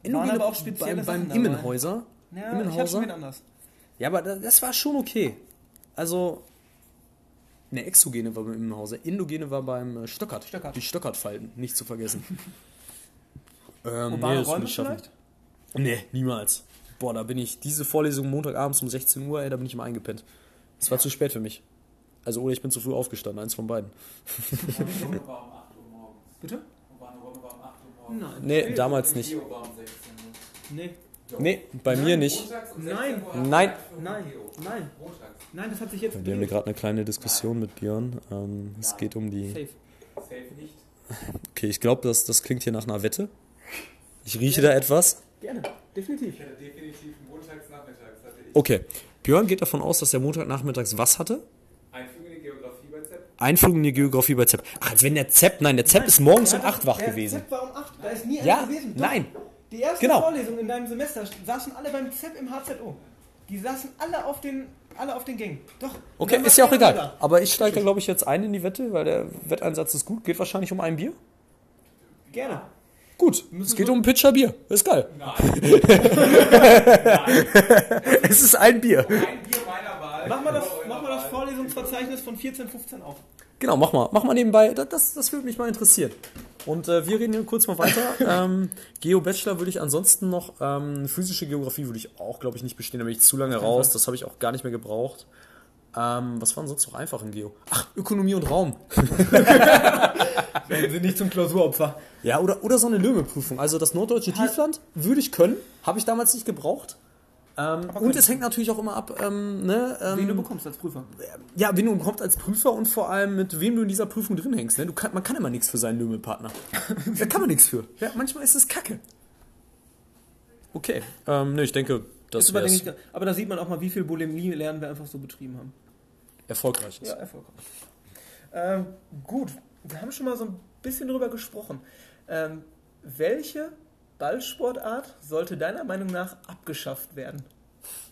Waren aber auch spezielle beim, beim Sachen. Immenhäuser. Ja, ich schon wen anders. Ja, aber das, das war schon okay. Also, ne, Exogene war beim Immenhauser, Endogene war beim äh, Stöckert. Stöckert. Die Stöckert-Falten, nicht zu vergessen. ähm, Urbane das Räume ich schaffen. vielleicht? Nee, niemals. Boah, da bin ich, diese Vorlesung Montagabends um 16 Uhr, ey, da bin ich mal eingepennt. Es war zu spät für mich. Also, oder ich bin zu früh aufgestanden, eins von beiden. Runde war um 8 Uhr morgens. Bitte? Eine Runde war um 8 Uhr morgens. Nein. Nee, damals nicht. Geo war um 16 Uhr. Nee. Nee, bei mir nicht. Um Nein. 16 Uhr hatten Nein. Nein. Nein. Nein, das hat sich jetzt. Wir haben hier gerade eine kleine Diskussion mit Björn. Ähm, es geht um die. Safe. Safe nicht. Okay, ich glaube, das, das klingt hier nach einer Wette. Ich rieche da etwas. Gerne. Definitiv. Ich hatte definitiv montags nachmittags hatte ich Okay, Björn geht davon aus, dass er Montagnachmittags was hatte? Einführung in die Geografie bei ZEP. Einführung in die Geografie bei ZEP. Ach, als wenn der ZEP, nein, der ZEP ist morgens um Der 8 wach der gewesen. ZEP war um 8. Da ist nie Ja, einer gewesen. Doch. nein. Die erste Genau. Vorlesung in deinem Semester saßen alle beim ZEP im HZO. Die saßen alle auf den, alle auf den Gängen. Doch. Okay, ist ja auch egal. da. Aber ich steige da, glaube ich, jetzt ein in die Wette, weil der Wetteinsatz ist gut. Geht wahrscheinlich um ein Bier. Gerne. Gut, es geht um einen Pitcher Bier. Ist geil. Nein. Es ist ein Bier. Ein Bier meiner Wahl. Mach mal das, mach mal das. Vorlesungsverzeichnis von 14, 15 auf. Genau, mach mal. Mach mal nebenbei. Das, das, das würde mich mal interessieren. Und äh, wir reden hier kurz mal weiter. ähm, Geo Bachelor würde ich ansonsten noch, ähm, physische Geografie würde ich auch, glaube ich, nicht bestehen. Da bin ich zu lange raus. Das habe ich auch gar nicht mehr gebraucht. Ähm, was war denn sonst noch einfach in Geo? Ach, Ökonomie und Raum. Werden Sie nicht zum Klausuropfer. Ja, oder, oder so eine Löhme-Prüfung. Also das norddeutsche Tiefland würde ich können. Habe ich damals nicht gebraucht. Ähm, und es hängt natürlich auch immer ab, ähm, ne, ähm, Wen du bekommst als Prüfer. ja, wen du bekommst als Prüfer und vor allem mit wem du in dieser Prüfung drin hängst. Ne? Du kann, man kann immer nichts für seinen Lümmelpartner. da kann man nichts für. Ja, manchmal ist es Kacke. Okay, ähm, ne, ich denke, das Ist aber, wäre denke ich, aber da sieht man auch mal, wie viel Bulimie lernen wir einfach so betrieben haben. Erfolgreich. ist. Ja, erfolgreich. Ähm, gut, wir haben schon mal so ein bisschen drüber gesprochen. Ähm, welche Ballsportart sollte deiner Meinung nach abgeschafft werden?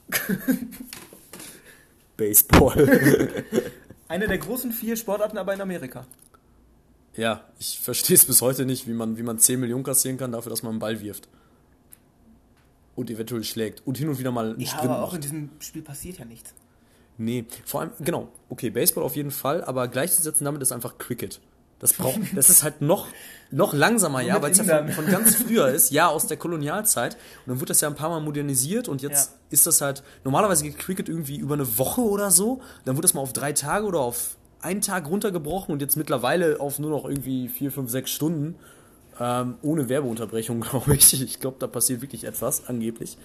Baseball. Eine der großen vier Sportarten aber in Amerika. ja, ich verstehe es bis heute nicht, wie man, wie man 10 Millionen kassieren kann dafür, dass man einen Ball wirft. Und eventuell schlägt. Und hin und wieder mal einen Ja, Sprint aber auch macht. in diesem Spiel passiert ja nichts. Nee, vor allem, genau, okay, Baseball auf jeden Fall, aber gleichzusetzen damit ist einfach Cricket. Das braucht, das ist halt noch, noch langsamer, ja, weil es ja von, von ganz früher ist, ja, aus der Kolonialzeit. Und dann wurde das ja ein paar Mal modernisiert und jetzt Ja. ist das halt, normalerweise geht Cricket irgendwie über eine Woche oder so, dann wurde das mal auf drei Tage oder auf einen Tag runtergebrochen und jetzt mittlerweile auf nur noch irgendwie vier, fünf, sechs Stunden, ähm, ohne Werbeunterbrechung, glaube ich. Ich glaube, da passiert wirklich etwas, angeblich.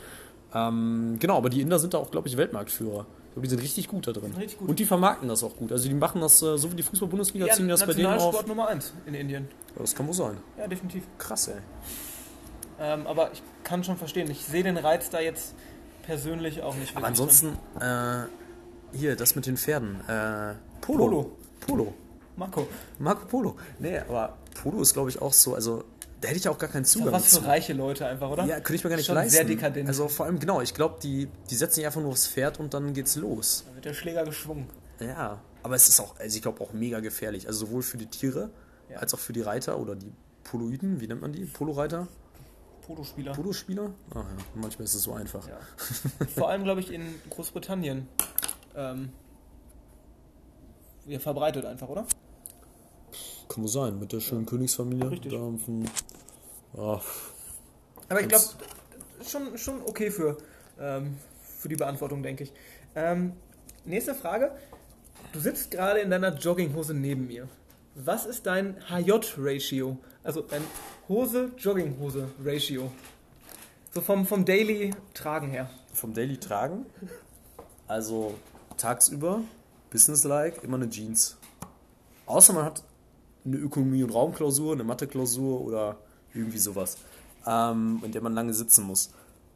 Ähm, genau, aber die Inder sind da auch, glaube ich, Weltmarktführer. Ich glaube, die sind richtig gut da drin. Richtig gut. Und die vermarkten das auch gut. Also die machen das, äh, so wie die Fußball-Bundesliga, Ja, ziehen das bei denen auf. Nationalsport Nummer 1 in Indien. Ja, das kann wohl sein. Ja, definitiv. Krass, ey. Ähm, aber ich kann schon verstehen, ich sehe den Reiz da jetzt persönlich auch nicht. Aber ansonsten, äh, hier, das mit den Pferden. Äh, Polo. Polo. Polo. Marco, Marco Polo. Nee, aber Polo ist, glaube ich, auch so, also, da hätte ich auch gar keinen Zugang was für reiche Leute einfach, oder? Ja, könnte ich mir gar nicht Schon leisten. sehr dekadent. Also vor allem, genau, ich glaube, die, die setzen sich einfach nur aufs Pferd und dann geht's los. Da wird der Schläger geschwungen. Ja, aber es ist auch, also ich glaube auch mega gefährlich. Also sowohl für die Tiere Ja. als auch für die Reiter oder die Poloiden, wie nennt man die? Poloreiter? Polospieler. Polospieler? Ach ja, manchmal ist es so einfach. Ja. Vor allem, glaube ich, in Großbritannien ähm, ja, verbreitet einfach, oder? Kann wohl sein, mit der schönen Königsfamilie. Richtig. Da von, ja, Aber ich glaube, schon, schon okay für, ähm, für die Beantwortung, denke ich. Ähm, nächste Frage. Du sitzt gerade in deiner Jogginghose neben mir. Was ist dein HJ-Ratio? Also dein Hose-Jogginghose-Ratio. So vom, vom Daily-Tragen her. vom Daily tragen. Also tagsüber, businesslike, immer eine Jeans. Außer man hat eine Ökonomie- und Raumklausur, eine Mathe-Klausur oder irgendwie sowas, ähm, in der man lange sitzen muss.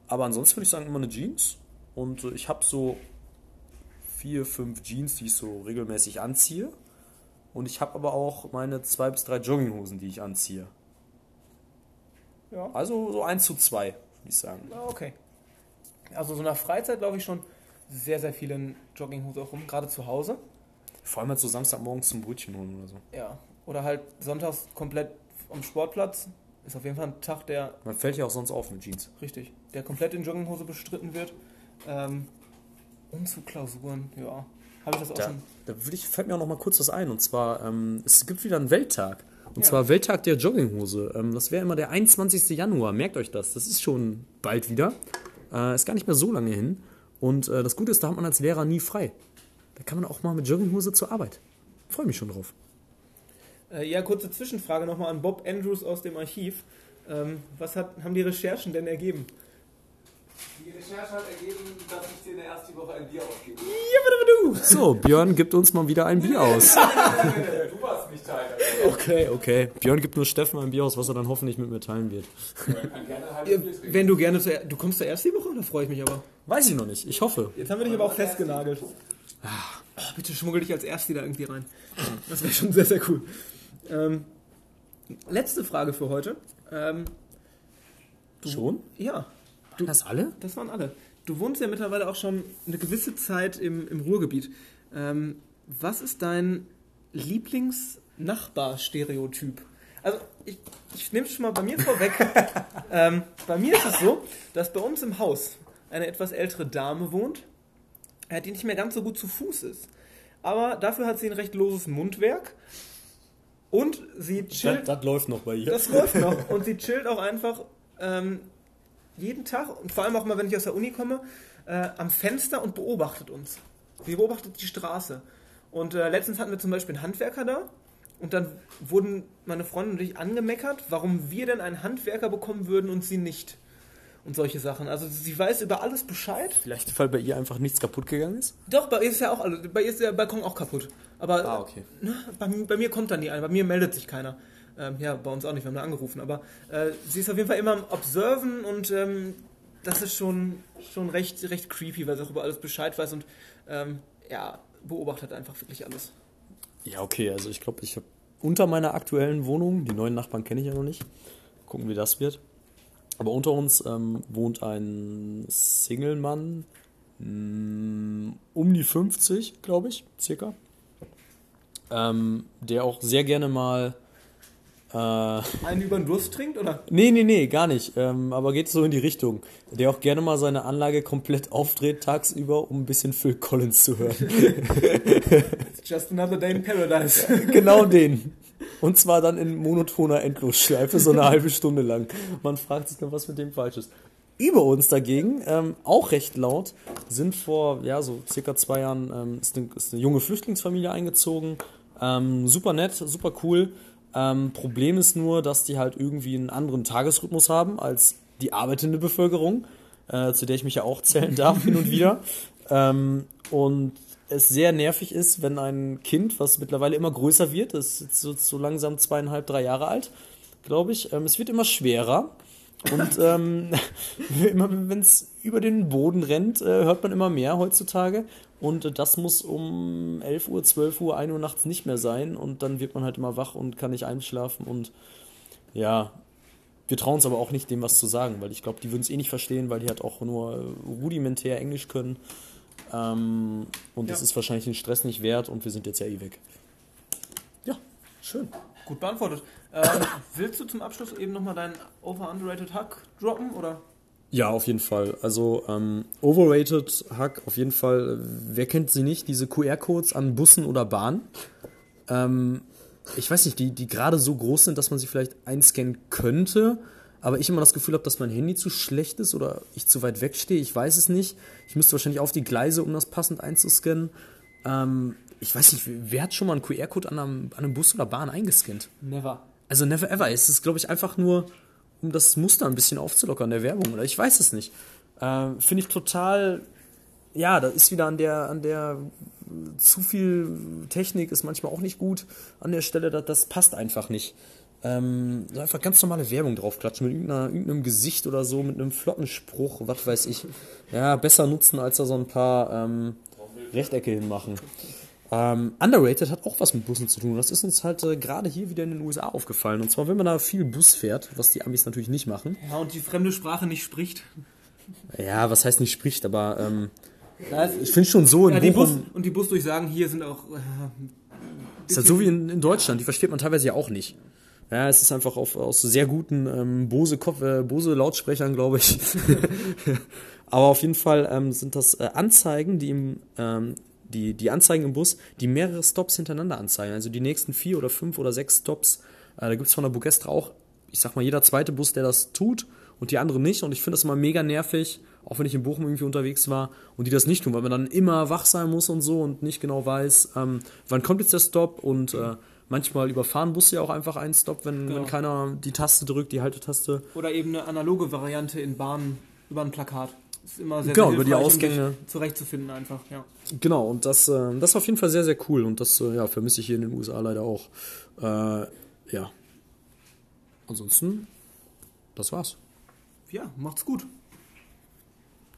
Aber ansonsten würde ich sagen, immer eine Jeans. Und äh, ich habe so vier, fünf Jeans, die ich so regelmäßig anziehe. Und ich habe aber auch meine zwei bis drei Jogginghosen, die ich anziehe. Ja. Also so 1 zu 2, würde ich sagen. Okay. Also so nach Freizeit glaube ich schon sehr, sehr viele in Jogginghose auch rum, gerade zu Hause. Vor allem halt so Samstagmorgens zum Brötchen holen oder so. Ja. Oder halt sonntags komplett am Sportplatz. Ist auf jeden Fall ein Tag, der Man fällt ja auch sonst auf mit Jeans. Richtig. Der komplett in Jogginghose bestritten wird. Ähm, Umzugklausuren, ja. Habe ich das auch Da, schon. da ich, fällt mir auch noch mal kurz was ein. Und zwar, ähm, es gibt wieder einen Welttag. Und Ja. zwar Welttag der Jogginghose. Ähm, das wäre immer der 21. Januar. Merkt euch das. Das ist schon bald wieder. Äh, ist gar nicht mehr so lange hin. Und äh, das Gute ist, da hat man als Lehrer nie frei. Da kann man auch mal mit Jogginghose zur Arbeit. Freue mich schon drauf. Äh, ja, kurze Zwischenfrage nochmal an Bob Andrews aus dem Archiv. Ähm, was hat, haben die Recherchen denn ergeben? Die Recherche hat ergeben, dass ich dir in der ersten Woche ein Bier ausgebe. So, Björn gibt uns mal wieder ein Bier aus. du warst nicht Teil davon. Okay, okay. Björn gibt nur Steffen ein Bier aus, was er dann hoffentlich mit mir teilen wird. Ich kann gerne ein halbes Bier trinken. Wenn du gerne zur, Du kommst zuerst die Woche, da freue ich mich aber. Weiß ich noch nicht. Ich hoffe. Jetzt haben wir dich aber auch festgenagelt. Oh, bitte schmuggel dich als Ersti da irgendwie rein. Das wäre schon sehr, sehr cool. Ähm, letzte Frage für heute. Ähm, Schon? ja, Du das alle? das waren alle. Du wohnst ja mittlerweile auch schon eine gewisse Zeit im, im Ruhrgebiet. Ähm, was ist dein Lieblingsnachbar-Stereotyp? Also, ich, ich nehme es schon mal bei mir vorweg. ähm, bei mir ist es so, dass bei uns im Haus eine etwas ältere Dame wohnt, äh, die nicht mehr ganz so gut zu Fuß ist. Aber dafür hat sie ein recht loses Mundwerk. Und sie chillt Das, das läuft noch bei ihr. das läuft noch. Und sie chillt auch einfach ähm, jeden Tag und vor allem auch mal, wenn ich aus der Uni komme, äh, am Fenster und beobachtet uns. Sie beobachtet die Straße. Und äh, letztens hatten wir zum Beispiel einen Handwerker da und dann wurden meine Freundin und ich angemeckert, warum wir denn einen Handwerker bekommen würden und sie nicht. Und solche Sachen. Also sie weiß über alles Bescheid. Vielleicht, weil bei ihr einfach nichts kaputt gegangen ist? Doch, bei ihr ist ja auch alles, bei ihr ist der Balkon auch kaputt. Aber Ah, okay. ne, bei, bei mir kommt dann nie einer, bei mir meldet sich keiner. Ähm, ja, bei uns auch nicht, wir haben nur angerufen. Aber äh, sie ist auf jeden Fall immer am Observen und ähm, das ist schon, schon recht, recht creepy, weil sie auch über alles Bescheid weiß und ähm, ja, beobachtet einfach wirklich alles. Ja, okay, also ich glaube, ich habe unter meiner aktuellen Wohnung, die neuen Nachbarn kenne ich ja noch nicht, gucken, wie das wird. Aber unter uns ähm, wohnt ein Single-Mann, mh, um die 50, glaube ich, circa. Ähm, der auch sehr gerne mal. Äh, Einen über den Durst trinkt, oder? nee, nee, nee, gar nicht. Ähm, aber geht so in die Richtung. Der auch gerne mal seine Anlage komplett aufdreht tagsüber, um ein bisschen Phil Collins zu hören. It's just another day in paradise. genau den. Und zwar dann in monotoner Endlosschleife, so eine halbe Stunde lang. Man fragt sich dann, was mit dem falsch ist. Über uns dagegen, ähm, auch recht laut, sind vor, ja, so circa zwei Jahren, ähm, ist, eine, ist eine junge Flüchtlingsfamilie eingezogen. Ähm, super nett, super cool. Ähm, Problem ist nur, dass die halt irgendwie einen anderen Tagesrhythmus haben als die arbeitende Bevölkerung, äh, zu der ich mich ja auch zählen darf hin und wieder. Ähm, und es sehr nervig ist, wenn ein Kind, was mittlerweile immer größer wird, das ist jetzt so, so langsam zweieinhalb, drei Jahre alt, glaube ich, ähm, es wird immer schwerer. Und ähm, immer wenn es über den Boden rennt, äh, hört man immer mehr heutzutage. Und äh, das muss um 11 Uhr, 12 Uhr, 1 Uhr nachts nicht mehr sein. Und dann wird man halt immer wach und kann nicht einschlafen. Und ja, wir trauen uns aber auch nicht, dem was zu sagen, weil ich glaube, die würden es eh nicht verstehen, weil die halt auch nur äh, rudimentär Englisch können. Ähm, und das Ja. ist wahrscheinlich den Stress nicht wert und wir sind jetzt ja eh weg. Ja, schön. Gut beantwortet. Ähm, willst du zum Abschluss eben nochmal deinen Over-Underrated Hack droppen, oder? Ja, auf jeden Fall. Also ähm, overrated Hack, auf jeden Fall. Wer kennt sie nicht? Diese QR-Codes an Bussen oder Bahnen. Ähm, ich weiß nicht, die, die gerade so groß sind, dass man sie vielleicht einscannen könnte. Aber ich immer das Gefühl habe, dass mein Handy zu schlecht ist oder ich zu weit wegstehe. Ich weiß es nicht. Ich müsste wahrscheinlich auf die Gleise, um das passend einzuscannen. Ähm, ich weiß nicht, wer hat schon mal einen QR-Code an einem, an einem Bus oder Bahn eingescannt? Never. Also never ever. Es ist, glaube ich, einfach nur, um das Muster ein bisschen aufzulockern der Werbung. Oder ich weiß es nicht. Ähm, Finde ich total. Ja, da ist wieder an der, an der zu viel Technik ist manchmal auch nicht gut an der Stelle. Das, das passt einfach nicht. Ähm, so einfach ganz normale Werbung draufklatschen mit irgendeinem Gesicht oder so, mit einem flotten Spruch, was weiß ich. Ja, besser nutzen, als da so ein paar ähm, Rechtecke hinmachen. Ähm, underrated hat auch was mit Bussen zu tun. Das ist uns halt äh, gerade hier wieder in den USA aufgefallen. Und zwar, wenn man da viel Bus fährt, was die Amis natürlich nicht machen. Ja, und die fremde Sprache nicht spricht. Ja, was heißt nicht spricht, aber ähm, ich finde schon so in Ja, die Bus Bochum, und die Busdurchsagen hier sind auch. Äh, ist halt so wie in, in Deutschland, die versteht man teilweise ja auch nicht. Ja, es ist einfach auf, aus sehr guten ähm, Bose, Kopf, äh, Bose Lautsprechern, glaube ich. Aber auf jeden Fall ähm, sind das äh, Anzeigen, die im ähm, die, die Anzeigen im Bus, die mehrere Stops hintereinander anzeigen. Also die nächsten vier oder fünf oder sechs Stops. Äh, da gibt es von der Bugestra auch, ich sag mal, jeder zweite Bus, der das tut und die anderen nicht. Und ich finde das immer mega nervig, auch wenn ich in Bochum irgendwie unterwegs war und die das nicht tun, weil man dann immer wach sein muss und so und nicht genau weiß, ähm, wann kommt jetzt der Stop und äh, manchmal überfahren Busse ja auch einfach einen Stop, wenn, Genau. wenn keiner die Taste drückt, die Haltetaste. oder eben eine analoge Variante in Bahnen über ein Plakat. Ist immer sehr, Genau, sehr über die um Ausgänge. sich zurechtzufinden einfach, ja. Genau, und das, äh, das ist auf jeden Fall sehr, sehr cool und das äh, ja, vermisse ich hier in den USA leider auch. Äh, ja. Ansonsten, das war's. Ja, macht's gut.